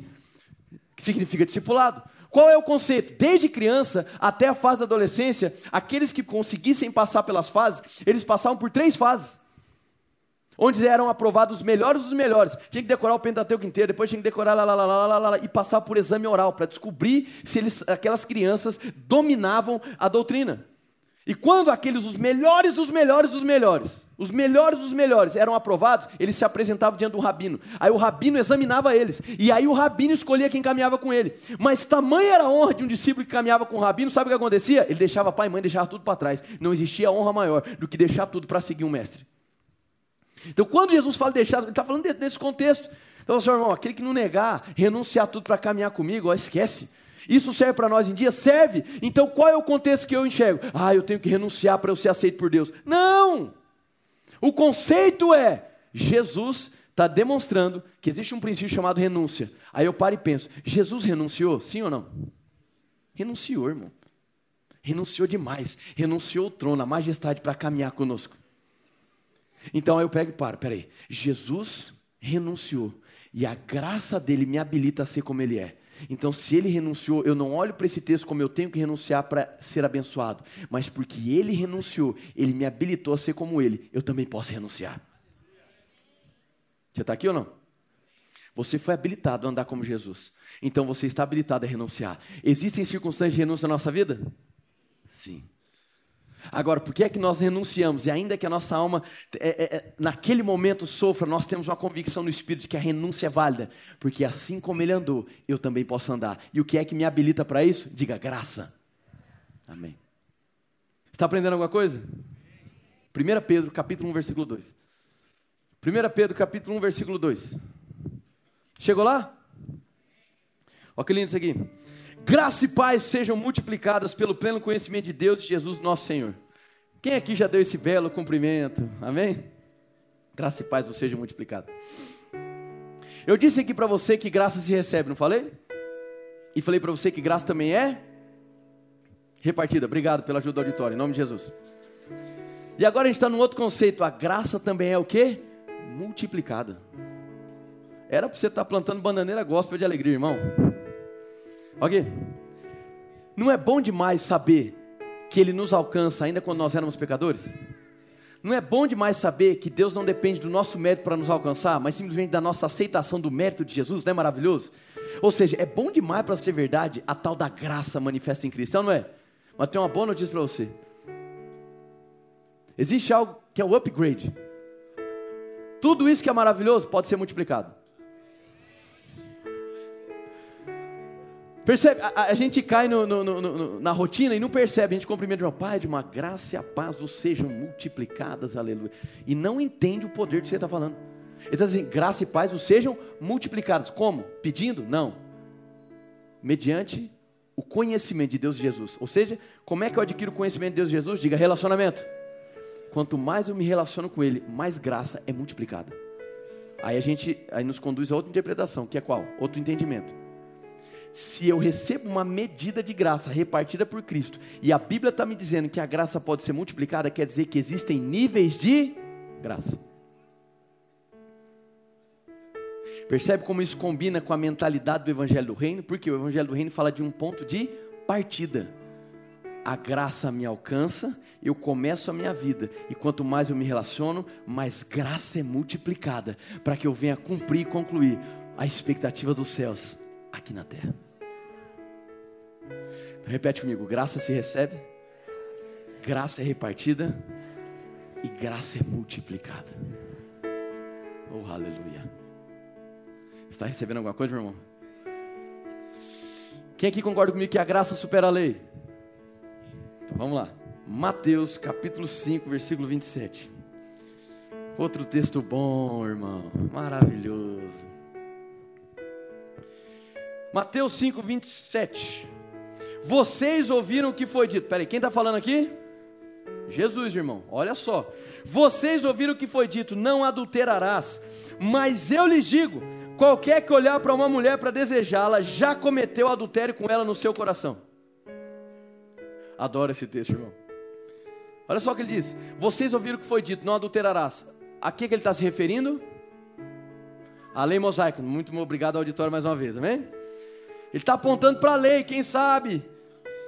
que significa discipulado. Qual é o conceito? Desde criança até a fase da adolescência, aqueles que conseguissem passar pelas fases, eles passavam por três fases. Onde eram aprovados os melhores dos melhores. Tinha que decorar o Pentateuco inteiro, depois tinha que decorar lá, lá, lá, lá, lá, lá e passar por exame oral para descobrir se eles, aquelas crianças dominavam a doutrina. E quando aqueles, os melhores dos melhores dos melhores, os melhores dos melhores eram aprovados, eles se apresentavam diante do rabino. Aí o rabino examinava eles. E aí o rabino escolhia quem caminhava com ele. Mas tamanha era a honra de um discípulo que caminhava com o rabino, sabe o que acontecia? Ele deixava pai e mãe, deixava tudo para trás. Não existia honra maior do que deixar tudo para seguir um mestre. Então quando Jesus fala deixar, ele está falando nesse contexto. Então, seu irmão, aquele que não negar, renunciar tudo para caminhar comigo, ó, esquece. Isso serve para nós em dia? Serve. Então qual é o contexto que eu enxergo? Ah, eu tenho que renunciar para eu ser aceito por Deus. Não! O conceito é: Jesus está demonstrando que existe um princípio chamado renúncia. Aí eu paro e penso: Jesus renunciou? Sim ou não? Renunciou, irmão. Renunciou demais. Renunciou o trono, a majestade para caminhar conosco. Então eu pego e paro: peraí. Jesus renunciou. E a graça dele me habilita a ser como ele é. Então, se ele renunciou, eu não olho para esse texto como eu tenho que renunciar para ser abençoado, mas porque ele renunciou, ele me habilitou a ser como ele, eu também posso renunciar. Você está aqui ou não? Você foi habilitado a andar como Jesus, então você está habilitado a renunciar. Existem circunstâncias de renúncia na nossa vida? Sim. Agora, por que é que nós renunciamos? E ainda que a nossa alma, é, é, é, naquele momento, sofra, nós temos uma convicção no Espírito de que a renúncia é válida. Porque assim como ele andou, eu também posso andar. E o que é que me habilita para isso? Diga graça. Amém. Está aprendendo alguma coisa? 1 Pedro, capítulo 1, versículo 2. 1 Pedro, capítulo 1, versículo 2. Chegou lá? Olha que lindo isso aqui. Graça e paz sejam multiplicadas pelo pleno conhecimento de Deus e Jesus, nosso Senhor. Quem aqui já deu esse belo cumprimento? Amém? Graça e paz sejam multiplicadas. Eu disse aqui para você que graça se recebe, não falei? E falei para você que graça também é repartida. Obrigado pela ajuda do auditório, em nome de Jesus. E agora a gente está num outro conceito. A graça também é o que? Multiplicada. Era para você estar tá plantando bananeira gospel de alegria, irmão. Ok? Não é bom demais saber que Ele nos alcança ainda quando nós éramos pecadores? Não é bom demais saber que Deus não depende do nosso mérito para nos alcançar, mas simplesmente da nossa aceitação do mérito de Jesus? Não é maravilhoso? Ou seja, é bom demais para ser verdade a tal da graça manifesta em Cristo, não é? Mas tem uma boa notícia para você. Existe algo que é o upgrade. Tudo isso que é maravilhoso pode ser multiplicado. Percebe? A, a gente cai no, no, no, na rotina e não percebe. A gente cumprimenta o Pai de uma graça e a paz ou sejam multiplicadas, aleluia. E não entende o poder que você está falando. Ele está dizendo, graça e paz ou sejam multiplicadas. Como? Pedindo? Não. Mediante o conhecimento de Deus e Jesus. Ou seja, como é que eu adquiro o conhecimento de Deus e Jesus? Diga relacionamento. Quanto mais eu me relaciono com Ele, mais graça é multiplicada. Aí a gente aí nos conduz a outra interpretação, que é qual? Outro entendimento se eu recebo uma medida de graça repartida por Cristo, e a Bíblia está me dizendo que a graça pode ser multiplicada, quer dizer que existem níveis de graça. Percebe como isso combina com a mentalidade do Evangelho do Reino? Porque o Evangelho do Reino fala de um ponto de partida. A graça me alcança, eu começo a minha vida, e quanto mais eu me relaciono, mais graça é multiplicada, para que eu venha cumprir e concluir a expectativa dos céus aqui na terra. Então, repete comigo: graça se recebe, graça é repartida e graça é multiplicada. Oh, aleluia. Está recebendo alguma coisa, meu irmão? Quem aqui concorda comigo que a graça supera a lei? Então, vamos lá. Mateus capítulo 5, versículo 27. Outro texto bom, irmão. Maravilhoso. Mateus 5, 27. Vocês ouviram o que foi dito. Peraí, quem está falando aqui? Jesus, irmão, olha só. Vocês ouviram o que foi dito: não adulterarás. Mas eu lhes digo: qualquer que olhar para uma mulher para desejá-la, já cometeu adultério com ela no seu coração. Adoro esse texto, irmão. Olha só o que ele diz: Vocês ouviram o que foi dito: não adulterarás. A que, que ele está se referindo? A lei mosaica. Muito obrigado, auditório, mais uma vez, amém? Ele está apontando para a lei, quem sabe?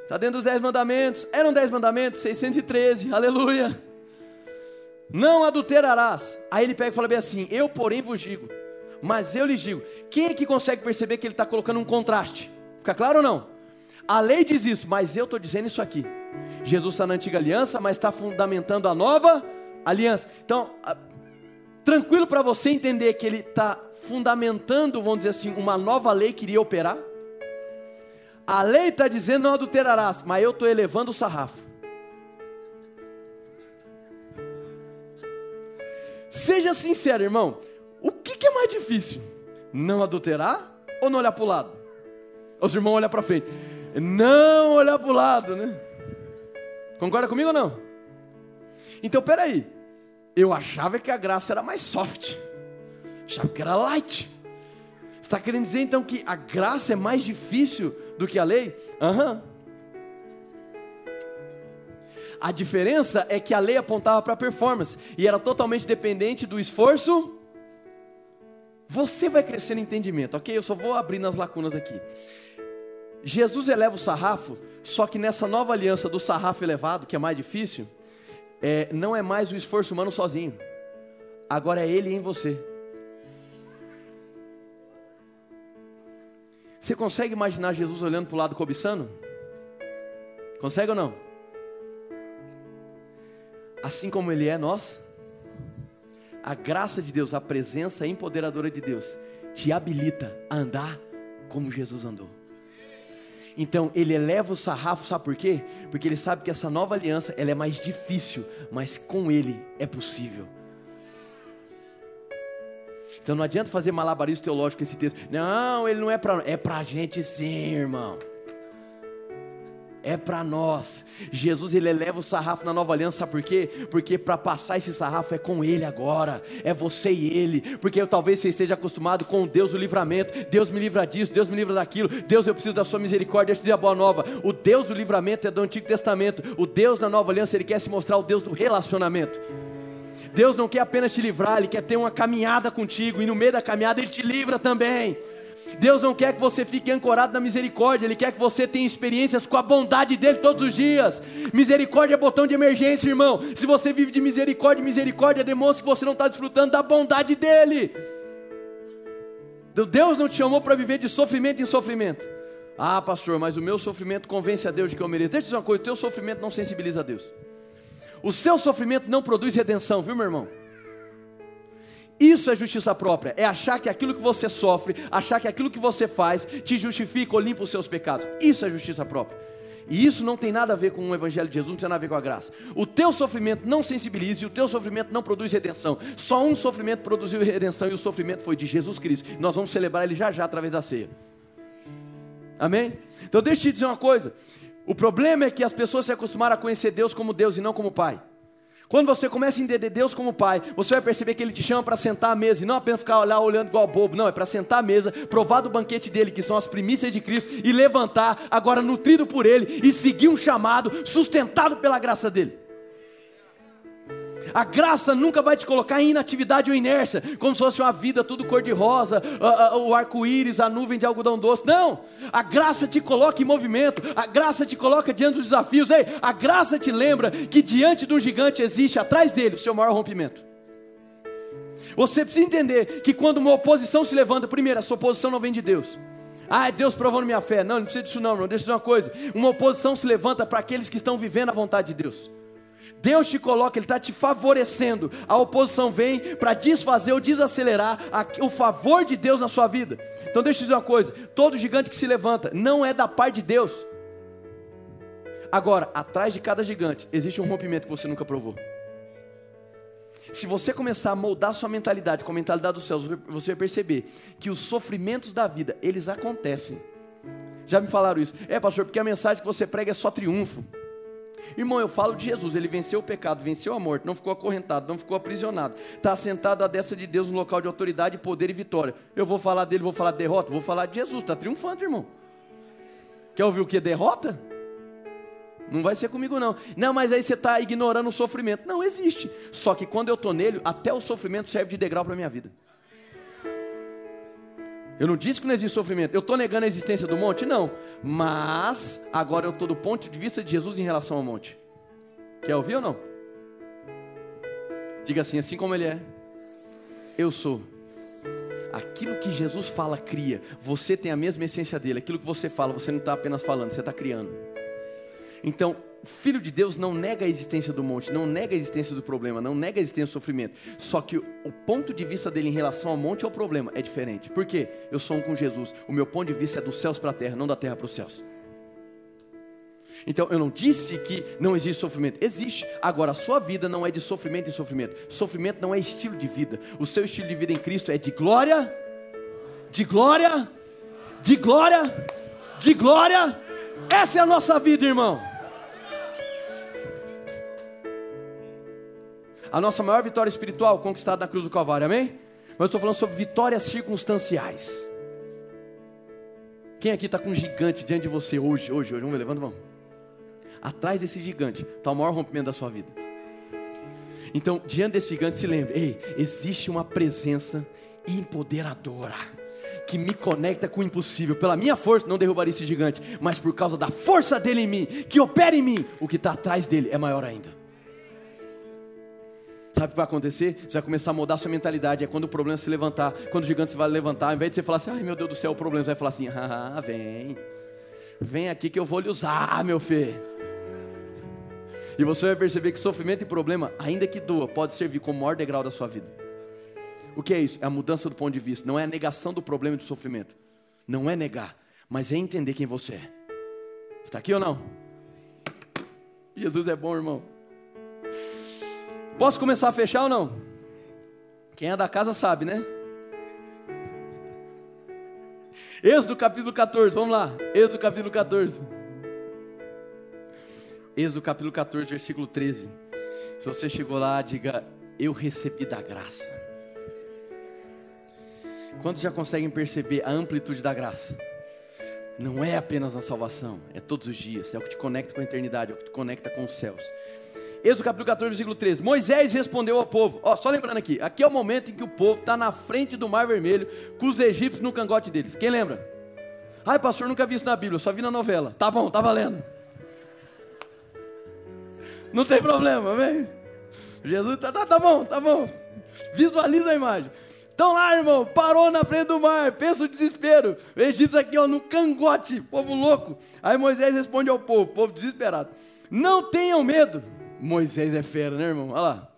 Está dentro dos dez mandamentos. Eram dez mandamentos? 613, aleluia. Não adulterarás. Aí ele pega e fala bem assim: Eu, porém, vos digo. Mas eu lhes digo: quem é que consegue perceber que ele está colocando um contraste? Fica claro ou não? A lei diz isso, mas eu estou dizendo isso aqui. Jesus está na antiga aliança, mas está fundamentando a nova aliança. Então, tranquilo para você entender que ele está fundamentando, vamos dizer assim, uma nova lei que iria operar? A lei está dizendo não adulterarás, mas eu estou elevando o sarrafo. Seja sincero, irmão. O que, que é mais difícil? Não adulterar ou não olhar para o lado? Os irmãos olham para frente. Não olhar para o lado, né? Concorda comigo ou não? Então, peraí. Eu achava que a graça era mais soft. Achava que era light. Está querendo dizer então que a graça é mais difícil do que a lei? Aham. Uhum. A diferença é que a lei apontava para a performance e era totalmente dependente do esforço. Você vai crescer no entendimento, ok? Eu só vou abrir nas lacunas aqui. Jesus eleva o sarrafo, só que nessa nova aliança do sarrafo elevado, que é mais difícil, é, não é mais o esforço humano sozinho, agora é Ele em você. Você consegue imaginar Jesus olhando para o lado cobiçando? Consegue ou não? Assim como Ele é nós, a graça de Deus, a presença empoderadora de Deus, te habilita a andar como Jesus andou. Então ele eleva o sarrafo, sabe por quê? Porque ele sabe que essa nova aliança ela é mais difícil, mas com ele é possível. Então não adianta fazer malabarismo teológico com esse texto. Não, ele não é para é para a gente sim, irmão. É para nós. Jesus ele eleva o sarrafo na nova aliança, sabe por quê? Porque para passar esse sarrafo é com ele agora. É você e ele. Porque talvez você esteja acostumado com o Deus do livramento. Deus me livra disso, Deus me livra daquilo. Deus eu preciso da sua misericórdia. Deixa eu dizer a boa nova. O Deus do livramento é do Antigo Testamento. O Deus da nova aliança, ele quer se mostrar o Deus do relacionamento. Deus não quer apenas te livrar, Ele quer ter uma caminhada contigo, e no meio da caminhada Ele te livra também. Deus não quer que você fique ancorado na misericórdia, Ele quer que você tenha experiências com a bondade dEle todos os dias. Misericórdia é botão de emergência, irmão. Se você vive de misericórdia, misericórdia demonstra que você não está desfrutando da bondade dEle. Deus não te chamou para viver de sofrimento em sofrimento. Ah, pastor, mas o meu sofrimento convence a Deus de que eu mereço. Deixa eu dizer uma coisa: o teu sofrimento não sensibiliza a Deus. O seu sofrimento não produz redenção, viu, meu irmão? Isso é justiça própria, é achar que aquilo que você sofre, achar que aquilo que você faz te justifica ou limpa os seus pecados. Isso é justiça própria. E isso não tem nada a ver com o Evangelho de Jesus, não tem nada a ver com a graça. O teu sofrimento não sensibiliza e o teu sofrimento não produz redenção. Só um sofrimento produziu redenção e o sofrimento foi de Jesus Cristo. Nós vamos celebrar ele já já através da ceia. Amém? Então deixa eu te dizer uma coisa. O problema é que as pessoas se acostumaram a conhecer Deus como Deus e não como Pai. Quando você começa a entender Deus como Pai, você vai perceber que Ele te chama para sentar à mesa e não apenas ficar lá olhando igual bobo, não, é para sentar à mesa, provar do banquete dele, que são as primícias de Cristo, e levantar, agora nutrido por Ele, e seguir um chamado sustentado pela graça dele. A graça nunca vai te colocar em inatividade ou inércia, como se fosse uma vida tudo cor-de-rosa, o arco-íris, a nuvem de algodão doce. Não! A graça te coloca em movimento, a graça te coloca diante dos desafios. Ei, a graça te lembra que diante de um gigante existe atrás dele o seu maior rompimento. Você precisa entender que quando uma oposição se levanta, primeiro, a sua oposição não vem de Deus. Ah, é Deus provando minha fé. Não, não precisa disso não, não. Deixa eu dizer uma coisa. Uma oposição se levanta para aqueles que estão vivendo a vontade de Deus. Deus te coloca, Ele está te favorecendo. A oposição vem para desfazer ou desacelerar a, o favor de Deus na sua vida. Então deixa eu dizer uma coisa: todo gigante que se levanta não é da parte de Deus. Agora, atrás de cada gigante existe um rompimento que você nunca provou. Se você começar a moldar sua mentalidade com a mentalidade dos céus, você vai perceber que os sofrimentos da vida, eles acontecem. Já me falaram isso. É, pastor, porque a mensagem que você prega é só triunfo. Irmão, eu falo de Jesus, ele venceu o pecado, venceu a morte, não ficou acorrentado, não ficou aprisionado, está sentado à destra de Deus no local de autoridade, poder e vitória. Eu vou falar dele, vou falar de derrota, vou falar de Jesus, está triunfando, irmão. Quer ouvir o que? Derrota? Não vai ser comigo, não. Não, mas aí você está ignorando o sofrimento. Não existe. Só que quando eu estou nele, até o sofrimento serve de degrau para a minha vida. Eu não disse que não existe sofrimento. Eu estou negando a existência do monte? Não. Mas, agora eu estou do ponto de vista de Jesus em relação ao monte. Quer ouvir ou não? Diga assim: assim como Ele é, eu sou. Aquilo que Jesus fala, cria. Você tem a mesma essência dele. Aquilo que você fala, você não está apenas falando, você está criando. Então, Filho de Deus não nega a existência do monte, não nega a existência do problema, não nega a existência do sofrimento. Só que o ponto de vista dele em relação ao monte ao problema é diferente. Por quê? Eu sou um com Jesus. O meu ponto de vista é dos céus para a terra, não da terra para os céus. Então, eu não disse que não existe sofrimento. Existe. Agora, a sua vida não é de sofrimento em sofrimento. Sofrimento não é estilo de vida. O seu estilo de vida em Cristo é de glória, de glória, de glória, de glória. Essa é a nossa vida, irmão. A nossa maior vitória espiritual conquistada na cruz do Calvário, amém? Mas eu estou falando sobre vitórias circunstanciais. Quem aqui está com um gigante diante de você hoje, hoje, hoje? Vamos levanta a mão atrás desse gigante está o maior rompimento da sua vida. Então, diante desse gigante, se lembre: ei, existe uma presença empoderadora que me conecta com o impossível. Pela minha força, não derrubaria esse gigante, mas por causa da força dele em mim, que opera em mim, o que está atrás dele é maior ainda. Sabe o que vai acontecer? Você vai começar a mudar a sua mentalidade. É quando o problema se levantar, quando o gigante vai levantar, ao invés de você falar assim, ai meu Deus do céu, o problema, você vai falar assim, ah, vem, vem aqui que eu vou lhe usar, meu filho. E você vai perceber que sofrimento e problema, ainda que doa, pode servir como maior degrau da sua vida. O que é isso? É a mudança do ponto de vista. Não é a negação do problema e do sofrimento. Não é negar, mas é entender quem você é. Está aqui ou não? Jesus é bom, irmão. Posso começar a fechar ou não? Quem é da casa sabe, né? Êxodo capítulo 14, vamos lá. Êxodo capítulo 14. Êxodo capítulo 14, versículo 13. Se você chegou lá, diga: Eu recebi da graça. Quantos já conseguem perceber a amplitude da graça? Não é apenas na salvação, é todos os dias, é o que te conecta com a eternidade, é o que te conecta com os céus. Êxodo capítulo 14, versículo 13. Moisés respondeu ao povo: Ó, só lembrando aqui, aqui é o momento em que o povo está na frente do Mar Vermelho, com os egípcios no cangote deles. Quem lembra? Ai, pastor, nunca vi isso na Bíblia, só vi na novela. Tá bom, tá valendo. Não tem problema, amém? Jesus, tá, tá, tá bom, tá bom. Visualiza a imagem. Então lá, irmão, parou na frente do mar, pensa o desespero. O Egito aqui, ó, no cangote, povo louco. Aí Moisés responde ao povo, povo desesperado: Não tenham medo. Moisés é fera, né, irmão? Olha lá.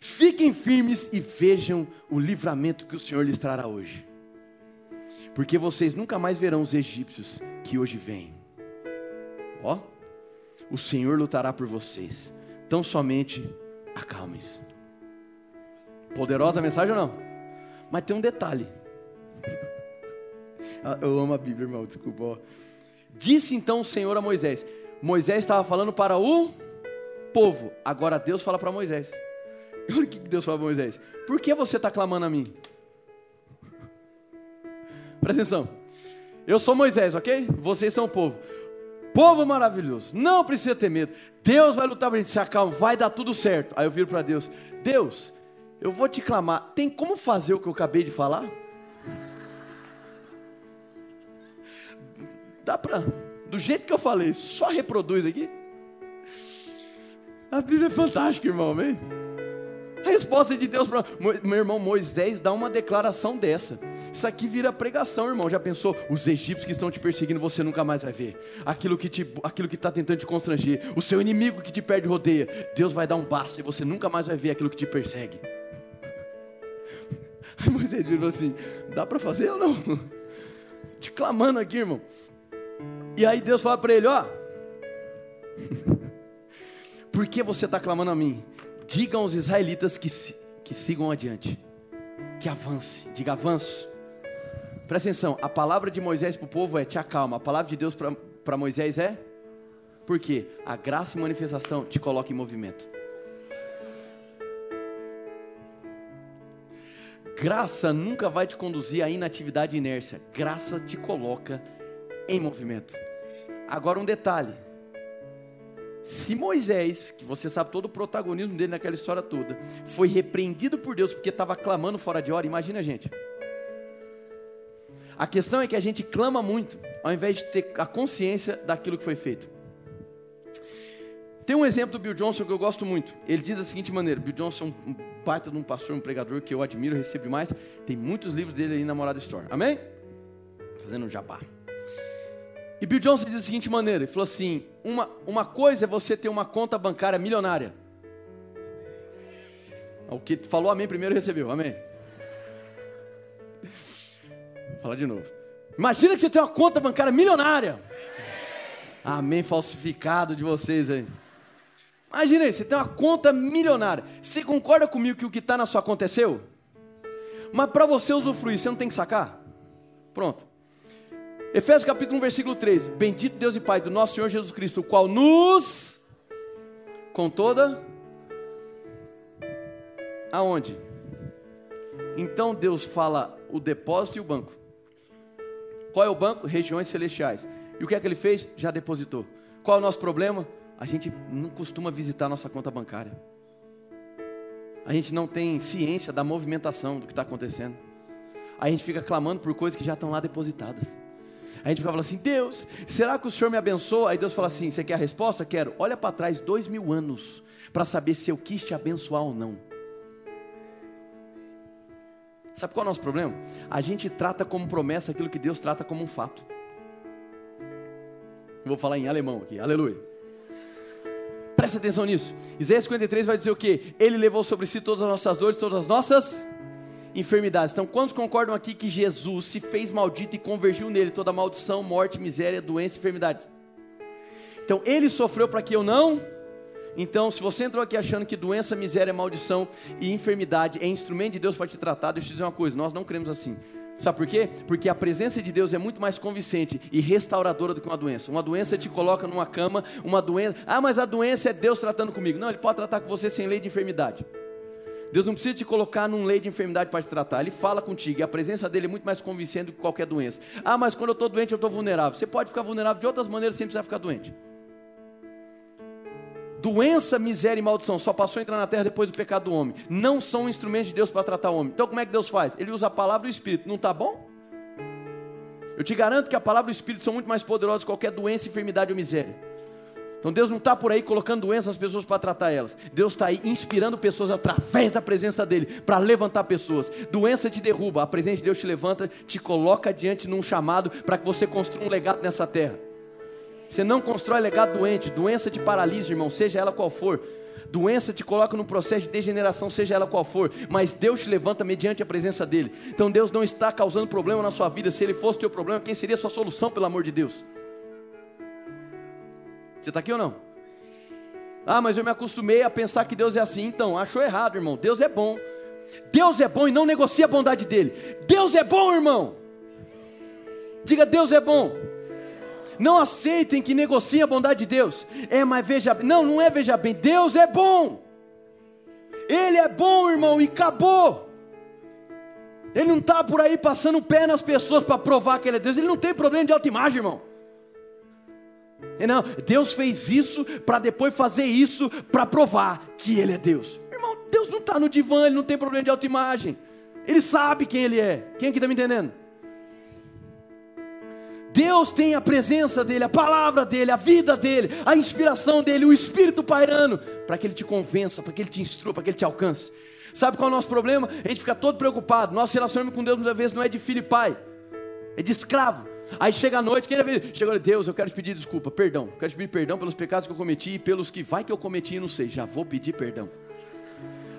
Fiquem firmes e vejam o livramento que o Senhor lhes trará hoje. Porque vocês nunca mais verão os egípcios que hoje vêm. Ó o Senhor lutará por vocês. Tão somente acalmem-se. Poderosa a mensagem ou não? Mas tem um detalhe. *laughs* Ah, eu amo a Bíblia, irmão, desculpa. Disse então o Senhor a Moisés. Moisés estava falando para o povo. Agora Deus fala para Moisés. *laughs* Olha o que Deus fala para Moisés. Por que você está clamando a mim? *laughs* Presta atenção. Eu sou Moisés, ok? Vocês são o povo. Povo maravilhoso, não precisa ter medo. Deus vai lutar para a gente, se acalma, vai dar tudo certo. Aí eu viro para Deus: Deus, eu vou te clamar. Tem como fazer o que eu acabei de falar? Dá para, do jeito que eu falei, só reproduz aqui. A Bíblia é fantástica, irmão, amém? A resposta de Deus para meu irmão Moisés dá uma declaração dessa. Isso aqui vira pregação, irmão. Já pensou? Os egípcios que estão te perseguindo, você nunca mais vai ver. Aquilo que te, está tentando te constranger, o seu inimigo que te perde rodeia, Deus vai dar um basta e você nunca mais vai ver aquilo que te persegue. Aí *laughs* Moisés virou assim: dá para fazer ou não? *laughs* Te clamando aqui, irmão. E aí Deus fala para ele: ó, por que você está clamando a mim? Diga aos israelitas que, que sigam adiante, que avance, diga avanço. Presta atenção, a palavra de Moisés para o povo é te acalma, a palavra de Deus para Moisés é? Porque a graça e manifestação te coloca em movimento. Graça nunca vai te conduzir à inatividade e inércia. Graça te coloca em movimento. Agora um detalhe. Se Moisés, que você sabe todo o protagonismo dele naquela história toda, foi repreendido por Deus porque estava clamando fora de hora, imagina a gente. A questão é que a gente clama muito, ao invés de ter a consciência daquilo que foi feito. Tem um exemplo do Bill Johnson que eu gosto muito. Ele diz da seguinte maneira: Bill Johnson é um baita de um pastor, um pregador que eu admiro, recebo demais. Tem muitos livros dele aí na Morada Store. Amém? Fazendo um jabá. E Bill Johnson diz da seguinte maneira: ele falou assim: uma, uma coisa é você ter uma conta bancária milionária. O que falou amém primeiro recebeu, amém. Vou falar de novo. Imagina que você tem uma conta bancária milionária. Amém, falsificado de vocês aí. Imagina aí, você tem uma conta milionária. Você concorda comigo que o que está na sua conta é? Mas para você usufruir, você não tem que sacar? Pronto. Efésios capítulo 1, versículo 13. Bendito Deus e Pai do nosso Senhor Jesus Cristo, o qual nos, com toda, aonde? Então Deus fala o depósito e o banco. Qual é o banco? Regiões celestiais. E o que é que ele fez? Já depositou. Qual é o nosso problema? a gente não costuma visitar nossa conta bancária. A gente não tem ciência da movimentação do que está acontecendo. A gente fica clamando por coisas que já estão lá depositadas. A gente fica falando assim: Deus, será que o Senhor me abençoa? Aí Deus fala assim: Você quer a resposta? Quero. Olha para trás dois mil anos para saber se eu quis te abençoar ou não. Sabe qual é o nosso problema? A gente trata como promessa aquilo que Deus trata como um fato. Vou falar em alemão aqui, aleluia. Presta atenção nisso. Isaías 53 vai dizer o que? Ele levou sobre si todas as nossas dores, todas as nossas enfermidades. Então, quantos concordam aqui que Jesus se fez maldito e convergiu nele toda maldição, morte, miséria, doença enfermidade? Então, ele sofreu para que eu não. Então, se você entrou aqui achando que doença, miséria, maldição e enfermidade é instrumento de Deus para te tratar, deixa eu te dizer uma coisa: nós não cremos assim. Sabe por quê? Porque a presença de Deus é muito mais convincente e restauradora do que uma doença. Uma doença te coloca numa cama, uma doença. Ah, mas a doença é Deus tratando comigo. Não, Ele pode tratar com você sem lei de enfermidade. Deus não precisa te colocar num lei de enfermidade para te tratar. Ele fala contigo e a presença dele é muito mais convincente do que qualquer doença. Ah, mas quando eu estou doente eu estou vulnerável. Você pode ficar vulnerável de outras maneiras sem precisar ficar doente. Doença, miséria e maldição só passou a entrar na terra depois do pecado do homem. Não são instrumentos de Deus para tratar o homem. Então, como é que Deus faz? Ele usa a palavra e o Espírito. Não está bom? Eu te garanto que a palavra e o Espírito são muito mais poderosos que qualquer doença, enfermidade ou miséria. Então Deus não está por aí colocando doenças nas pessoas para tratar elas. Deus está aí inspirando pessoas através da presença dele para levantar pessoas. Doença te derruba, a presença de Deus te levanta, te coloca diante num chamado para que você construa um legado nessa terra. Você não constrói legado doente, doença te paralisa, irmão, seja ela qual for. Doença te coloca num processo de degeneração, seja ela qual for, mas Deus te levanta mediante a presença dele. Então Deus não está causando problema na sua vida. Se ele fosse teu problema, quem seria a sua solução, pelo amor de Deus? Você está aqui ou não? Ah, mas eu me acostumei a pensar que Deus é assim. Então, achou errado, irmão. Deus é bom. Deus é bom e não negocia a bondade dele. Deus é bom, irmão. Diga, Deus é bom. Não aceitem que negociem a bondade de Deus. É, mas veja, não, não é veja bem. Deus é bom. Ele é bom, irmão, e acabou. Ele não está por aí passando o pé nas pessoas para provar que ele é Deus. Ele não tem problema de autoimagem, irmão. Não, Deus fez isso para depois fazer isso para provar que Ele é Deus. Irmão, Deus não está no divã, Ele não tem problema de autoimagem. Ele sabe quem Ele é. Quem aqui está me entendendo? Deus tem a presença dele, a palavra dele, a vida dele, a inspiração dele, o Espírito pairando, para que ele te convença, para que ele te instrua, para que ele te alcance. Sabe qual é o nosso problema? A gente fica todo preocupado. Nosso relacionamento com Deus muitas vezes não é de filho e pai, é de escravo. Aí chega a noite, quem é chega Deus, eu quero te pedir desculpa, perdão. Quero te pedir perdão pelos pecados que eu cometi e pelos que vai que eu cometi e não sei. Já vou pedir perdão.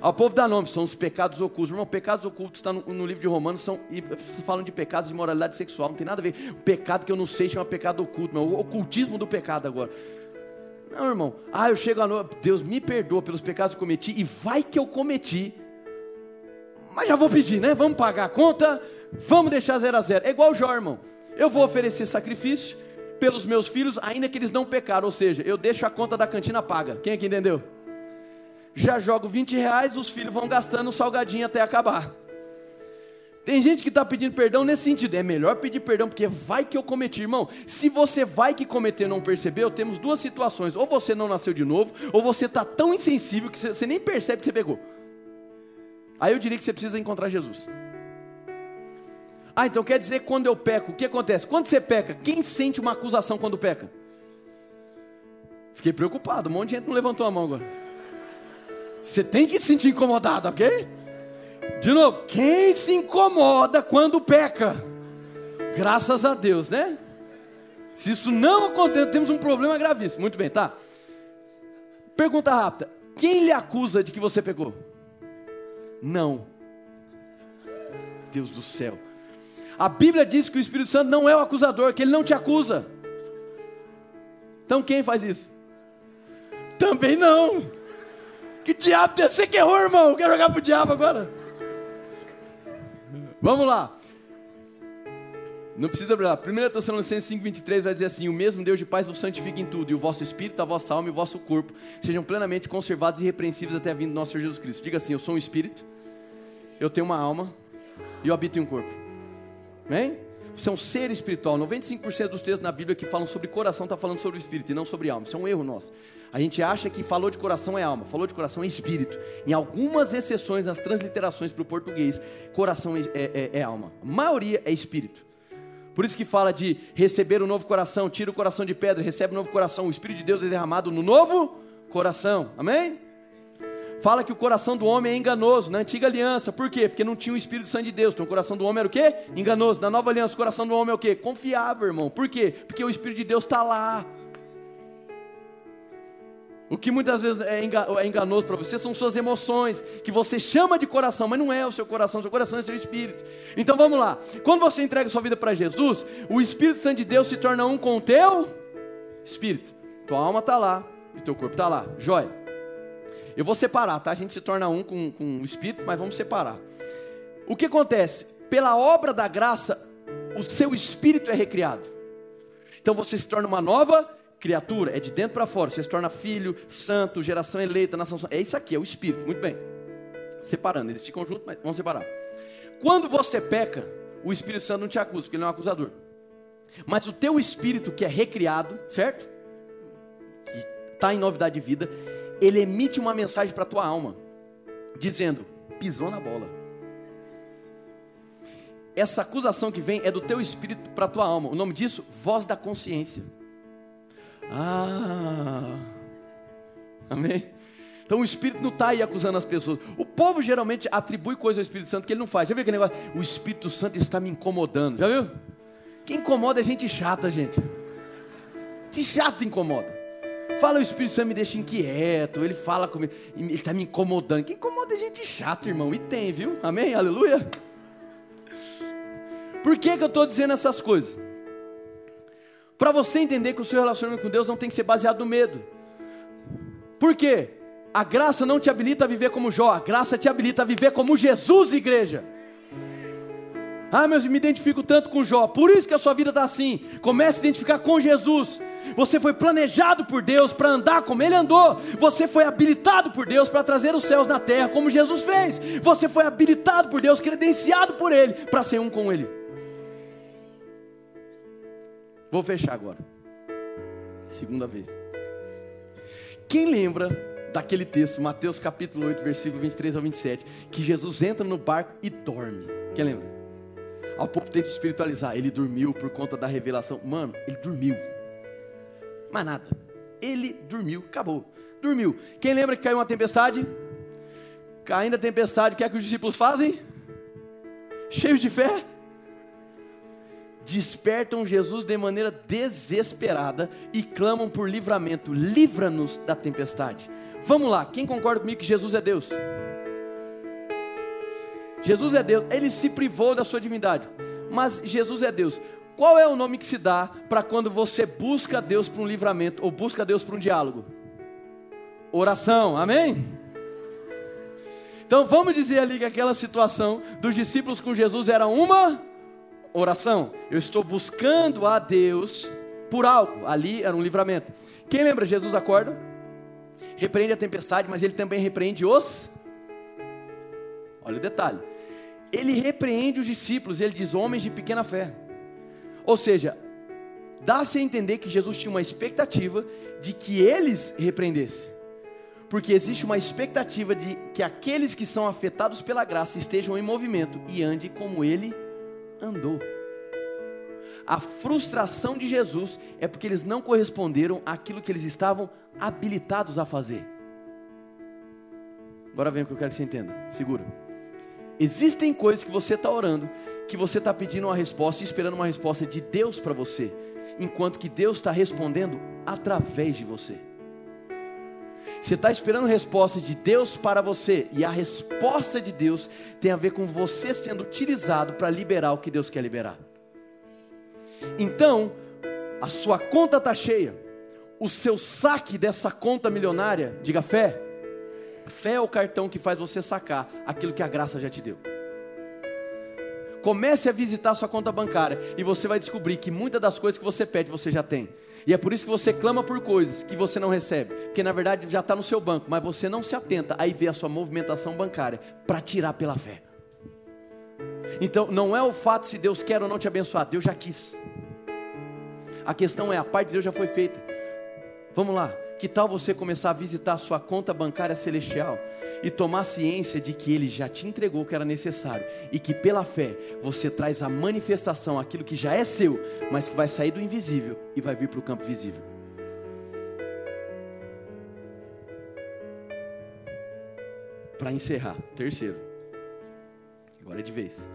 Ao povo dá nome, são os pecados ocultos. Irmão, pecados ocultos está no, no, livro de Romanos, são, e falam de pecados de moralidade sexual, não tem nada a ver. O pecado que eu não sei chama pecado oculto, o ocultismo do pecado agora. Não, irmão. Ah, eu chego à noite, Deus me perdoa pelos pecados que eu cometi, e vai que eu cometi. Mas já vou pedir, né? Vamos pagar a conta, vamos deixar zero a zero. É igual o Jó, irmão. Eu vou oferecer sacrifício pelos meus filhos, ainda que eles não pecaram. Ou seja, eu deixo a conta da cantina paga. Quem aqui entendeu? já jogo 20 reais, os filhos vão gastando o salgadinho até acabar. Tem gente que está pedindo perdão nesse sentido. É melhor pedir perdão, porque vai que eu cometi, irmão. Se você vai que cometer não percebeu, temos duas situações. Ou você não nasceu de novo, ou você está tão insensível que você nem percebe que você pegou. Aí eu diria que você precisa encontrar Jesus. Ah, então quer dizer quando eu peco, o que acontece? Quando você peca, quem sente uma acusação quando peca? Fiquei preocupado, um monte de gente não levantou a mão agora. Você tem que se sentir incomodado, ok? De novo, quem se incomoda quando peca? Graças a Deus, né? Se isso não acontecer, temos um problema gravíssimo. Muito bem, tá? Pergunta rápida: quem lhe acusa de que você pecou? Não. Deus do céu. A Bíblia diz que o Espírito Santo não é o acusador, que ele não te acusa. Então quem faz isso? Também não. Que diabo você que errou, irmão? Quer jogar pro diabo agora? Vamos lá. Não precisa lá. 1 Tessalonicenses 5,23 vai dizer assim: O mesmo Deus de paz vos santifique em tudo, e o vosso espírito, a vossa alma e o vosso corpo sejam plenamente conservados e irrepreensíveis até a vinda do nosso Senhor Jesus Cristo. Diga assim: Eu sou um espírito, eu tenho uma alma e eu habito em um corpo. Amém? Você é um ser espiritual. 95% dos textos na Bíblia que falam sobre coração está falando sobre o espírito e não sobre alma. Isso é um erro nosso. A gente acha que falou de coração é alma, falou de coração é espírito. Em algumas exceções, nas transliterações para o português, coração é, é, é, é alma. A maioria é espírito. Por isso que fala de receber o um novo coração, tira o coração de pedra, recebe um novo coração. O Espírito de Deus é derramado no novo coração. Amém? Fala que o coração do homem é enganoso na antiga aliança. Por quê? Porque não tinha o Espírito Santo de Deus. Então o coração do homem era o quê? Enganoso. Na nova aliança, o coração do homem é o quê? Confiável, irmão. Por quê? Porque o Espírito de Deus está lá. O que muitas vezes é, é enganoso para você são suas emoções, que você chama de coração, mas não é o seu coração, seu coração é seu espírito. Então vamos lá. Quando você entrega sua vida para Jesus, o Espírito Santo de Deus se torna um com o teu espírito. Tua alma está lá e teu corpo está lá. Joia. Eu vou separar, tá? A gente se torna um com, com o espírito, mas vamos separar. O que acontece? Pela obra da graça, o seu espírito é recriado. Então você se torna uma nova criatura, é de dentro para fora. Você se torna filho, santo, geração eleita, nação. É isso aqui, é o espírito. Muito bem. Separando, eles ficam juntos, mas vamos separar. Quando você peca, o Espírito Santo não te acusa, porque ele não é um acusador. Mas o teu espírito que é recriado, certo? Que está em novidade de vida, ele emite uma mensagem para a tua alma, dizendo: pisou na bola. Essa acusação que vem é do teu espírito para a tua alma. O nome disso, voz da consciência. Ah, amém? Então o Espírito não está aí acusando as pessoas. O povo geralmente atribui coisa ao Espírito Santo que ele não faz. Já viu aquele negócio? O Espírito Santo está me incomodando. Já viu? Quem incomoda é gente chata, gente. De chato incomoda. Fala o Espírito Santo me deixa inquieto. Ele fala comigo. Ele está me incomodando. Quem incomoda é gente chata, irmão. E tem, viu? Amém? Aleluia. Por que, que eu estou dizendo essas coisas? Para você entender que o seu relacionamento com Deus não tem que ser baseado no medo. Por quê? A graça não te habilita a viver como Jó, a graça te habilita a viver como Jesus, igreja. Ah, meus, me identifico tanto com Jó, por isso que a sua vida está assim. Comece a identificar com Jesus. Você foi planejado por Deus para andar como Ele andou. Você foi habilitado por Deus para trazer os céus na terra, como Jesus fez. Você foi habilitado por Deus, credenciado por Ele, para ser um com Ele. Vou fechar agora. Segunda vez. Quem lembra daquele texto, Mateus capítulo 8, versículo 23 ao 27, que Jesus entra no barco e dorme? Quem lembra? Ao povo tenta espiritualizar, ele dormiu por conta da revelação. Mano, ele dormiu. Mais nada. Ele dormiu, acabou. Dormiu. Quem lembra que caiu uma tempestade? Caindo a tempestade, o que é que os discípulos fazem? Cheios de fé? despertam Jesus de maneira desesperada e clamam por livramento: livra-nos da tempestade. Vamos lá, quem concorda comigo que Jesus é Deus? Jesus é Deus, ele se privou da sua divindade, mas Jesus é Deus. Qual é o nome que se dá para quando você busca Deus para um livramento ou busca Deus para um diálogo? Oração, amém? Então vamos dizer ali que aquela situação dos discípulos com Jesus era uma oração. Eu estou buscando a Deus por algo. Ali era um livramento. Quem lembra? Jesus acorda, repreende a tempestade, mas ele também repreende os. Olha o detalhe. Ele repreende os discípulos, ele diz homens de pequena fé. Ou seja, dá-se a entender que Jesus tinha uma expectativa de que eles repreendessem. Porque existe uma expectativa de que aqueles que são afetados pela graça estejam em movimento e andem como ele andou. A frustração de Jesus é porque eles não corresponderam àquilo que eles estavam habilitados a fazer. Agora vem o que eu quero que você entenda. Segura. Existem coisas que você está orando, que você está pedindo uma resposta e esperando uma resposta de Deus para você, enquanto que Deus está respondendo através de você. Você está esperando resposta de Deus para você, e a resposta de Deus tem a ver com você sendo utilizado para liberar o que Deus quer liberar. Então, a sua conta está cheia, o seu saque dessa conta milionária, diga fé. Fé é o cartão que faz você sacar aquilo que a graça já te deu. Comece a visitar sua conta bancária e você vai descobrir que muitas das coisas que você pede você já tem. E é por isso que você clama por coisas que você não recebe, porque na verdade já está no seu banco, mas você não se atenta a ver a sua movimentação bancária para tirar pela fé. Então não é o fato se Deus quer ou não te abençoar, Deus já quis. A questão é a parte de Deus já foi feita. Vamos lá, que tal você começar a visitar a sua conta bancária celestial e tomar ciência de que Ele já te entregou o que era necessário e que pela fé você traz a manifestação, aquilo que já é seu, mas que vai sair do invisível e vai vir para o campo visível. Para encerrar, terceiro, agora é de vez.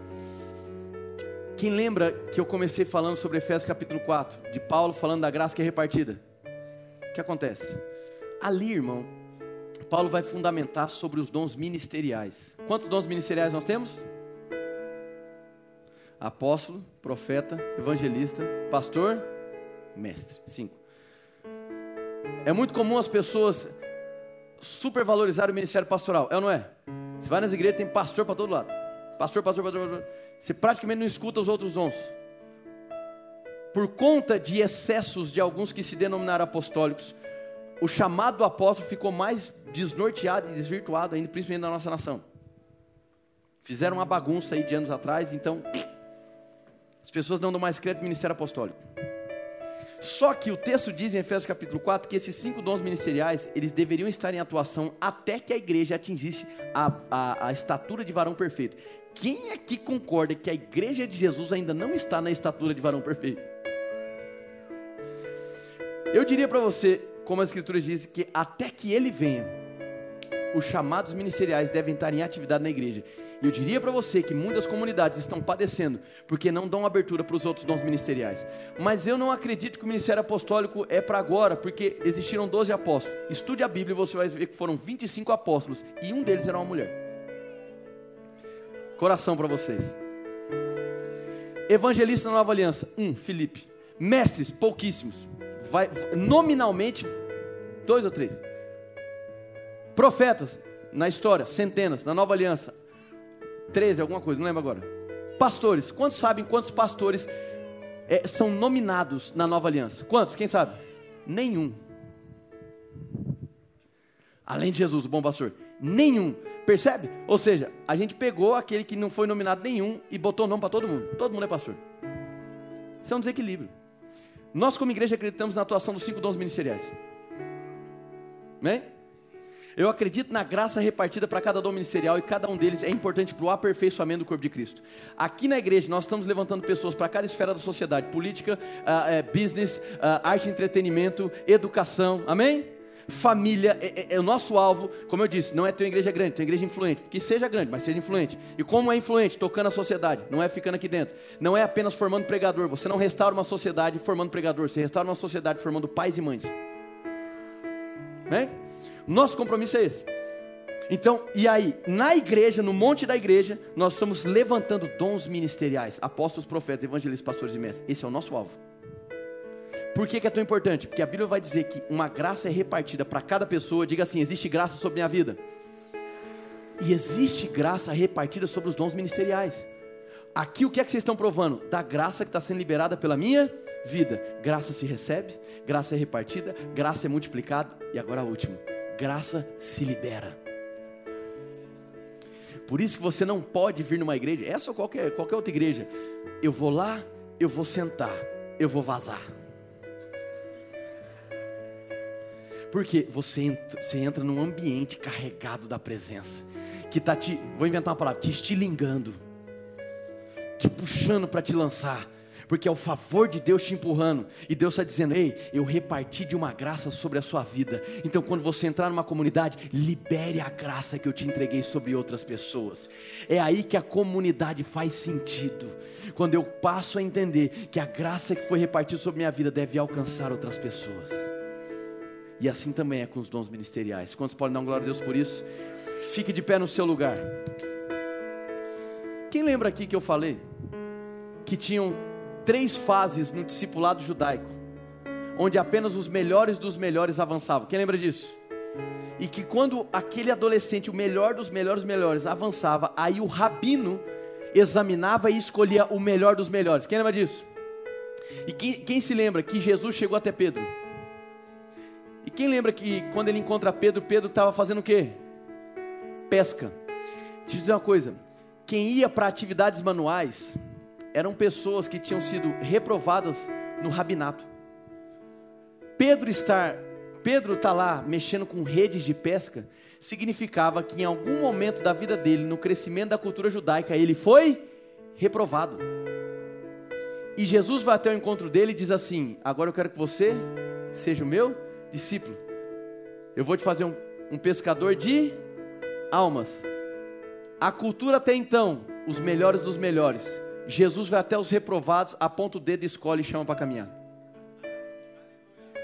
Quem lembra que eu comecei falando sobre Efésios capítulo 4, de Paulo falando da graça que é repartida? O que acontece? Ali, irmão, Paulo vai fundamentar sobre os dons ministeriais. Quantos dons ministeriais nós temos? Apóstolo, profeta, evangelista, pastor, mestre. Cinco. É muito comum as pessoas supervalorizar o ministério pastoral, é ou não é? Você vai nas igrejas, tem pastor para todo lado. Pastor, pastor, pastor, pastor. Você praticamente não escuta os outros dons. Por conta de excessos de alguns que se denominaram apostólicos, o chamado do apóstolo ficou mais desnorteado e desvirtuado ainda, principalmente na nossa nação. Fizeram uma bagunça aí de anos atrás, então as pessoas não dão mais crédito ao ministério apostólico. Só que o texto diz em Efésios capítulo 4 que esses cinco dons ministeriais, eles deveriam estar em atuação até que a igreja atingisse a, a, a estatura de varão perfeito. Quem aqui concorda que a igreja de Jesus ainda não está na estatura de varão perfeito? Eu diria para você, como as escrituras dizem, que até que ele venha, os chamados ministeriais devem estar em atividade na igreja. E eu diria para você que muitas comunidades estão padecendo porque não dão abertura para os outros dons ministeriais. Mas eu não acredito que o ministério apostólico é para agora, porque existiram 12 apóstolos. Estude a Bíblia e você vai ver que foram 25 apóstolos e um deles era uma mulher. Coração para vocês. Evangelista na Nova Aliança, um, Felipe. Mestres, pouquíssimos vai, nominalmente, dois ou três. Profetas, na história, centenas, na nova aliança, treze, alguma coisa, não lembro agora. Pastores, quantos sabem quantos pastores é, são nominados na nova aliança? Quantos? Quem sabe? Nenhum. Além de Jesus, o bom pastor. Nenhum. Percebe? Ou seja, a gente pegou aquele que não foi nominado nenhum e botou nome para todo mundo. Todo mundo é pastor. Isso é um desequilíbrio. Nós, como igreja, acreditamos na atuação dos cinco dons ministeriais. Amém? Eu acredito na graça repartida para cada dom ministerial e cada um deles é importante para o aperfeiçoamento do corpo de Cristo. Aqui na igreja nós estamos levantando pessoas para cada esfera da sociedade: política, uh, uh, business, uh, arte e entretenimento, educação. Amém? Família, é, é, é, o nosso alvo, como eu disse, não é ter uma igreja grande, ter uma igreja influente, que seja grande, mas seja influente. E como é influente? Tocando a sociedade, não é ficando aqui dentro. Não é apenas formando pregador, você não restaura uma sociedade formando pregador, você restaura uma sociedade formando pais e mães. Né? Nosso compromisso é esse. Então, e aí, na igreja, no monte da igreja, nós estamos levantando dons ministeriais, apóstolos, profetas, evangelistas, pastores e mestres. Esse é o nosso alvo. Por que, que, é tão importante? Porque a Bíblia vai dizer que uma graça é repartida para cada pessoa. Diga assim: existe graça sobre minha vida. E existe graça repartida sobre os dons ministeriais. Aqui o que é que vocês estão provando? Da graça que está sendo liberada pela minha vida. Graça se recebe, graça é repartida, graça é multiplicada. E agora a última: graça se libera. Por isso que você não pode vir numa igreja, essa ou qualquer, qualquer outra igreja. Eu vou lá, eu vou sentar, eu vou vazar. Porque você entra, você entra num ambiente carregado da presença, que está te, vou inventar uma palavra, te estilingando. te puxando para te lançar porque é o favor de Deus te empurrando, e Deus está dizendo: Ei, eu reparti de uma graça sobre a sua vida. Então, quando você entrar numa comunidade, libere a graça que eu te entreguei sobre outras pessoas. É aí que a comunidade faz sentido. Quando eu passo a entender que a graça que foi repartida sobre minha vida deve alcançar outras pessoas. E assim também é com os dons ministeriais. Quantos podem dar glória a Deus por isso? Fique de pé no seu lugar. Quem lembra aqui que eu falei que tinham três fases no discipulado judaico, onde apenas os melhores dos melhores avançavam. Quem lembra disso? E que quando aquele adolescente, o melhor dos melhores melhores, avançava, aí o rabino examinava e escolhia o melhor dos melhores. Quem lembra disso? E quem, quem se lembra que Jesus chegou até Pedro? E quem lembra que quando ele encontra Pedro, Pedro estava fazendo o quê? Pesca. Deixa eu dizer uma coisa: quem ia para atividades manuais, eram pessoas que tinham sido reprovadas no rabinato. Pedro estar, Pedro está lá mexendo com redes de pesca, significava que em algum momento da vida dele, no crescimento da cultura judaica, ele foi reprovado. E Jesus vai até o encontro dele e diz assim: Agora eu quero que você seja o meu discípulo. Eu vou te fazer um, um pescador de almas. A cultura até então, os melhores dos melhores, Jesus vai até os reprovados, aponta o dedo, escolhe e chama para caminhar.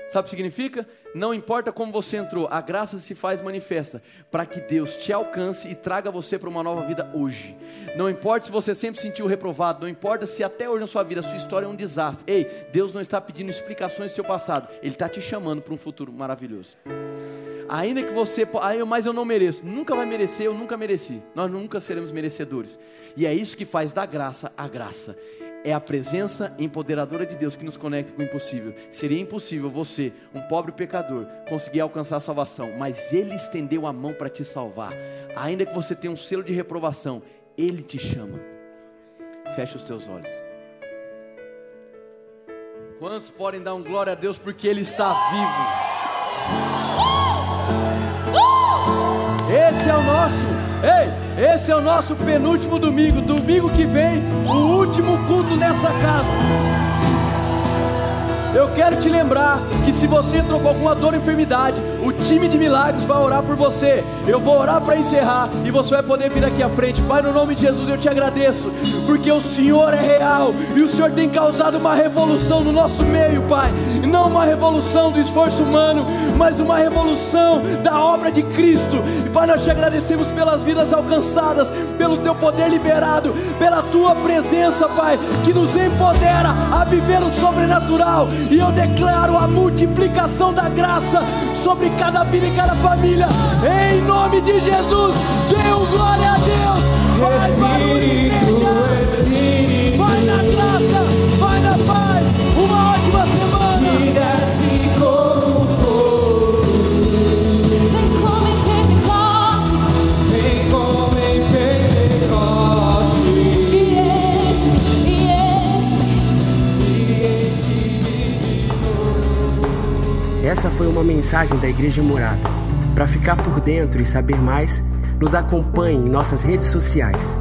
Sabe o que significa? Não importa como você entrou, a graça se faz manifesta para que Deus te alcance e traga você para uma nova vida hoje. Não importa se você sempre se sentiu reprovado, não importa se até hoje na sua vida a sua história é um desastre. Ei, Deus não está pedindo explicações do seu passado, Ele está te chamando para um futuro maravilhoso. Ainda que você, ah, mas eu não mereço, nunca vai merecer, eu nunca mereci. Nós nunca seremos merecedores. E é isso que faz da graça a graça. É a presença empoderadora de Deus que nos conecta com o impossível. Seria impossível você, um pobre pecador, conseguir alcançar a salvação, mas Ele estendeu a mão para te salvar. Ainda que você tenha um selo de reprovação, Ele te chama. Feche os teus olhos. Quantos podem dar um glória a Deus porque Ele está vivo? Esse é o nosso, esse é o nosso penúltimo domingo, domingo que vem, o último culto nessa casa. Eu quero te lembrar que se você entrou com alguma dor ou enfermidade, o time de milagres vai orar por você. Eu vou orar para encerrar e você vai poder vir aqui à frente. Pai, no nome de Jesus, eu te agradeço, porque o Senhor é real e o Senhor tem causado uma revolução no nosso meio, Pai. Não uma revolução do esforço humano, mas uma revolução da obra de Cristo. E Pai, nós te agradecemos pelas vidas alcançadas, pelo teu poder liberado, pela tua presença, Pai, que nos empodera a viver o sobrenatural. E eu declaro a multiplicação da graça sobre cada vida e cada família. Em nome de Jesus, dê glória a Deus. Vai, Espírito, Espírito. Essa foi uma mensagem da Igreja Morada. Para ficar por dentro e saber mais, nos acompanhe em nossas redes sociais.